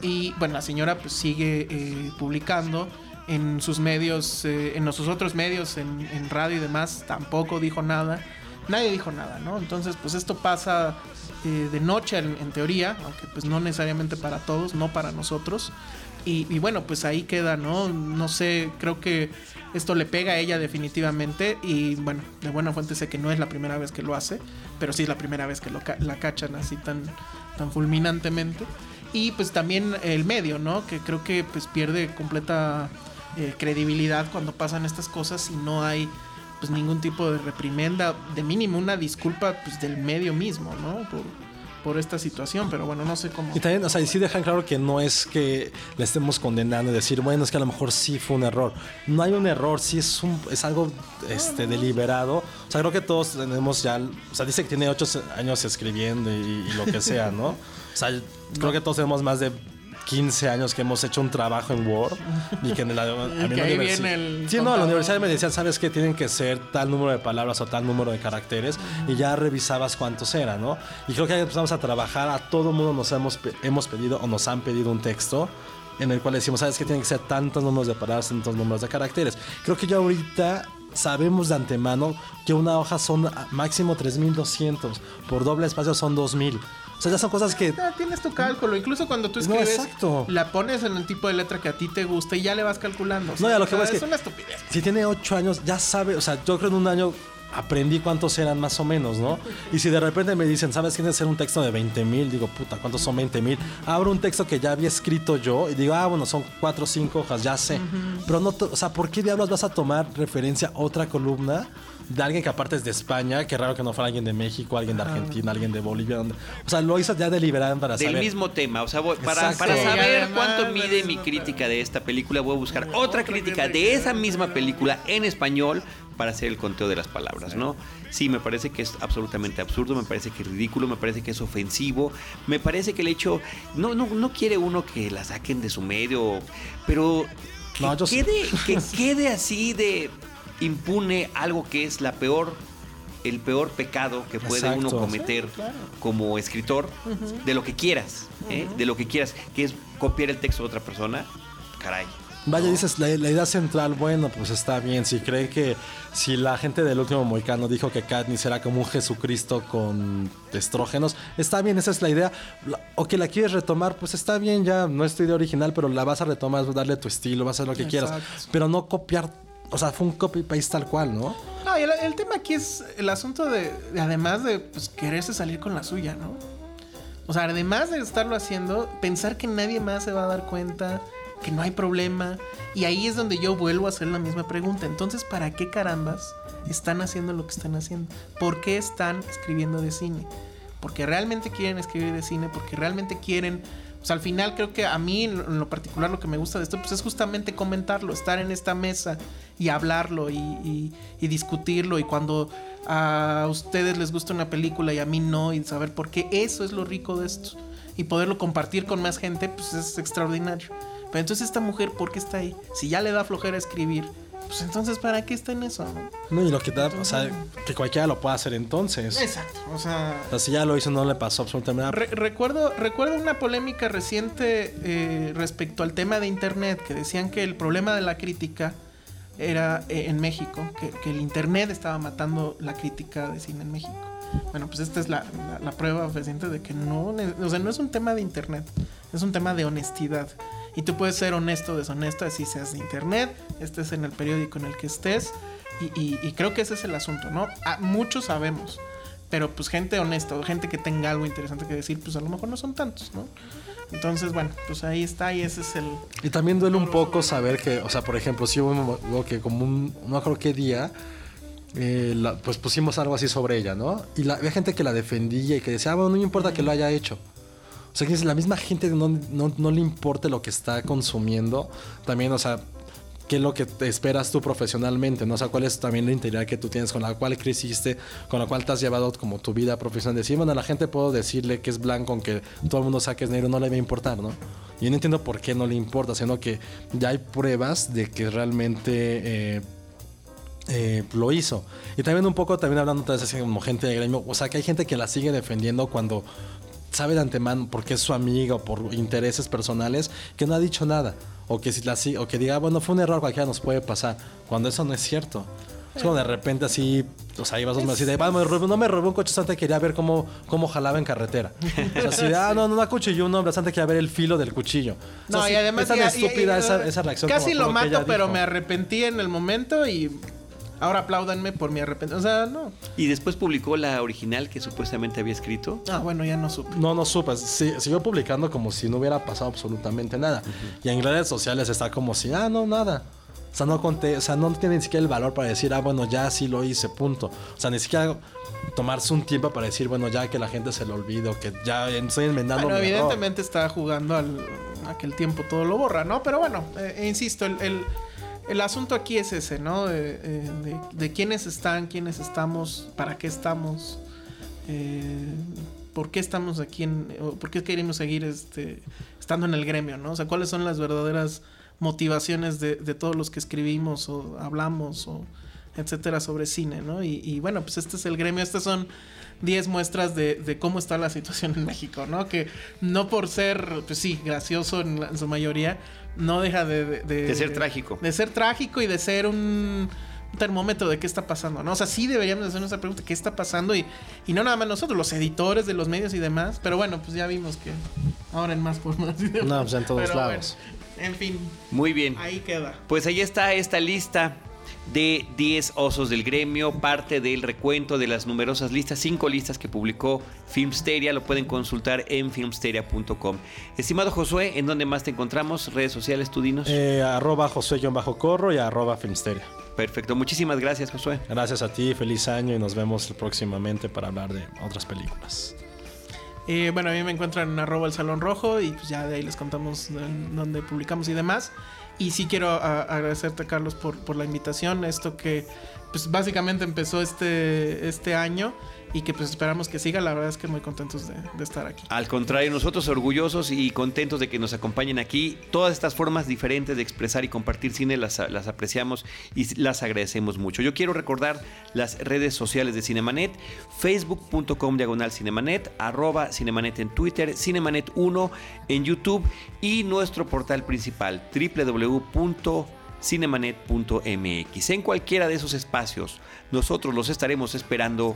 Y bueno, la señora pues sigue eh, publicando en sus medios, eh, en sus otros medios, en, en radio y demás, tampoco dijo nada. Nadie dijo nada, ¿no? Entonces, pues esto pasa eh, de noche en, teoría, aunque pues no necesariamente para todos, no para nosotros. Y, bueno, pues ahí queda, ¿no? No sé, creo que esto le pega a ella definitivamente. Y bueno, de buena fuente sé que no es la primera vez que lo hace, pero sí es la primera vez que lo la cachan así tan, tan fulminantemente. Y pues también el medio, ¿no? Que creo que pues pierde completa eh, credibilidad cuando pasan estas cosas y no hay pues ningún tipo de reprimenda, de mínimo una disculpa pues del medio mismo, ¿no? Por, por esta situación, pero bueno, no sé cómo. Y también, o sea, y sí dejan claro que no es que le estemos condenando y decir, bueno, es que a lo mejor sí fue un error. No hay un error, sí es un es algo este deliberado. O sea, creo que todos tenemos ya, o sea, dice que tiene ocho años escribiendo y, y lo que sea, ¿no? O sea, creo que todos tenemos más de 15 años que hemos hecho un trabajo en Word y que en la, a mí que la ahí universi- viene el Sí, no, en la universidad me decían, ¿sabes qué? Tienen que ser tal número de palabras o tal número de caracteres y ya revisabas cuántos eran, ¿no? Y creo que ahí empezamos a trabajar, a todo mundo nos hemos, hemos pedido o nos han pedido un texto en el cual decimos, ¿sabes qué? Tienen que ser tantos números de palabras, tantos números de caracteres. Creo que ya ahorita sabemos de antemano que una hoja son máximo 3200, por doble espacio son 2000. O sea, ya son cosas que Ya tienes tu cálculo, incluso cuando tú No, escribes, exacto. la pones en el tipo de letra que a ti te gusta y ya le vas calculando. O No, ya lo que o sea, voy es que- es una estupidez. si tiene 8 años, ya sabe, o sea, yo creo en un año aprendí cuántos eran más o menos, ¿no? Y si de repente me dicen, ¿sabes quién es hacer un texto de 20 mil? Digo, puta, ¿cuántos son 20 mil? Abro un texto que ya había escrito yo y digo, ah, bueno, son 4 o 5 hojas, ya sé. Pero no, to- o sea, ¿por qué diablos vas a tomar referencia a otra columna? De alguien que aparte es de España, que raro que no fuera alguien de México, alguien de Argentina, alguien de Bolivia. donde- o sea, lo hizo ya deliberado para Del saber. mismo tema, o sea, voy- para, para saber además cuánto del mide mi crítica de esta película, voy a buscar otra crítica de esa misma película en español para hacer el conteo de las palabras, ¿no? Sí, me parece que es absolutamente absurdo, me parece que es ridículo, me parece que es ofensivo, me parece que el hecho, no, no, no quiere uno que la saquen de su medio, pero que, No, sí. quede, que quede así de impune algo que es la peor, el peor pecado que puede uno cometer Sí, claro. como escritor de lo que quieras, ¿eh? de lo que quieras, que es copiar el texto de otra persona, caray. Vaya, dices, la, la idea central, bueno, pues está bien. Si creen que si la gente del último Moicano dijo que Katniss era como un Jesucristo con estrógenos, está bien, esa es la idea. O que la quieres retomar, pues está bien, ya no es tu idea original, pero la vas a retomar, vas a darle tu estilo, vas a hacer lo que quieras. Pero no copiar, o sea, fue un copy-paste tal cual, ¿no? No, y el, el tema aquí es el asunto de, de además de pues, quererse salir con la suya, ¿no? O sea, además de estarlo haciendo, pensar que nadie más se va a dar cuenta, que no hay problema. Y ahí es donde yo vuelvo a hacer la misma pregunta. Entonces, ¿para qué carambas están haciendo lo que están haciendo? ¿Por qué están escribiendo de cine? Porque realmente quieren escribir de cine, porque realmente quieren... Sea, al final creo que a mí en lo- particular lo que me gusta de esto pues es justamente comentarlo, estar en esta mesa y hablarlo y- y discutirlo y cuando a ustedes les gusta una película y a mí no y saber por qué, eso es lo rico de esto. Y poderlo compartir con más gente pues es extraordinario. Pero entonces esta mujer, ¿por qué está ahí? Si ya le da flojera escribir, pues entonces ¿para qué está en eso? no? No, y lo que da, o sea, que cualquiera lo pueda hacer entonces. Exacto, o sea... O sea, si ya lo hizo, no le pasó absolutamente nada. Re- recuerdo, recuerdo una polémica reciente eh, respecto al tema de internet que decían que el problema de la crítica era eh, en México, que, que el Internet estaba matando la crítica de cine en México. Bueno, pues esta es la, la- la prueba fehaciente de que no, o sea, no es un tema de internet, es un tema de honestidad. Y tú puedes ser honesto o deshonesto, así seas de internet, estés en el periódico en el que estés. Y, y- y creo que ese es el asunto, ¿no? Ah, muchos sabemos, pero pues gente honesta o gente que tenga algo interesante que decir, pues a lo mejor no son tantos, ¿no? Entonces, bueno, pues ahí está y ese es el... Y también duele un poco saber que, o sea, por ejemplo, si hubo que como un, no acuerdo qué día, eh, la- pues pusimos algo así sobre ella, ¿no? Y la, había gente que la defendía y que decía, ah, bueno, no me importa que lo haya hecho. O sea, que es la misma gente no, no, no le importe lo que está consumiendo, también, o sea, qué es lo que esperas tú profesionalmente, ¿no? O sea, cuál es también la integridad que tú tienes, con la cual creciste, con la cual te has llevado como tu vida profesional. Decir, bueno, a la gente puedo decirle que es blanco, aunque todo el mundo saque es negro, no le va a importar, ¿no? Yo no entiendo por qué no le importa, sino que ya hay pruebas de que realmente eh, eh, lo hizo. Y también un poco, también hablando otra vez así como gente de gremio, o sea, que hay gente que la sigue defendiendo cuando sabe de antemano porque es su amiga o por intereses personales que no ha dicho nada. O que, si la, o que diga, bueno, fue un error, cualquiera nos puede pasar. Cuando eso no es cierto. Es como de repente así, o sea, ibas así de, "Va, me robé- no me robé un coche, antes quería ver cómo, cómo jalaba en carretera. O sea, así de, ah, no, no, no acuchilló un hombre, antes quería ver el filo del cuchillo. O sea, No, y además... es tan estúpida y- esa, esa reacción. Casi como lo mato, pero dijo. me arrepentí en el momento y ahora apláudanme por mi arrepentimiento. O sea, no. Y después publicó la original que supuestamente había escrito. Ah, bueno, ya no supe. No, no supe. Sí, siguió publicando como si no hubiera pasado absolutamente nada. Y en redes sociales está como si, ah, no, nada. O sea, no conté, o sea, no tiene ni siquiera el valor para decir, ah, bueno, ya sí lo hice, punto. O sea, ni siquiera tomarse un tiempo para decir, bueno, ya que la gente se lo olvide o que ya estoy enmendando. Bueno, mi error. evidentemente está jugando al, a que el tiempo todo lo borra, ¿no? Pero bueno, eh, insisto, el, el- el asunto aquí es ese, ¿no? De, eh, de- quiénes están, quiénes estamos, para qué estamos, eh, por qué estamos aquí, por qué queremos seguir este, estando en el gremio, ¿no? O sea, cuáles son las verdaderas motivaciones de, todos los que escribimos o hablamos o etcétera sobre cine, ¿no? Y, bueno, pues este es el gremio, estas son 10 muestras de, de cómo está la situación en México, ¿no? Que no por ser, pues sí, gracioso en, la- en su mayoría, no deja de... De, De ser trágico. De ser trágico y de ser un un termómetro de qué está pasando, ¿no? O sea, sí deberíamos hacernos esa pregunta, ¿qué está pasando? Y, y no nada más nosotros, los editores de los medios y demás, pero bueno, pues ya vimos que ahora en más formas. No, pues en todos Pero lados. bueno, en fin, Muy bien. ahí queda. Pues ahí está esta lista de 10 osos del gremio, parte del recuento de las numerosas listas, cinco listas que publicó Filmsteria, lo pueden consultar en filmsteria.com. Estimado Josué, ¿en dónde más te encontramos? Redes sociales, tú dinos. Eh, arroba José-Corro y arroba Filmsteria. Perfecto, muchísimas gracias Josué. Gracias a ti, feliz año y nos vemos próximamente para hablar de otras películas. Eh, bueno, a mí me encuentran en arroba el Salón Rojo y pues ya de ahí les contamos dónde publicamos y demás. Y sí quiero a- agradecerte, Carlos, por, por la invitación. Esto que pues básicamente empezó este, este año y que pues esperamos que siga. La verdad es que muy contentos de, estar aquí. Al contrario, nosotros orgullosos y contentos de que nos acompañen aquí. Todas estas formas diferentes de expresar y compartir cine las, las apreciamos y las agradecemos mucho. Yo quiero recordar las redes sociales de Cinemanet, facebook.com diagonal Cinemanet, arroba Cinemanet en Twitter, Cinemanet 1 en YouTube y nuestro portal principal www.cinemanet.mx. En cualquiera de esos espacios, nosotros los estaremos esperando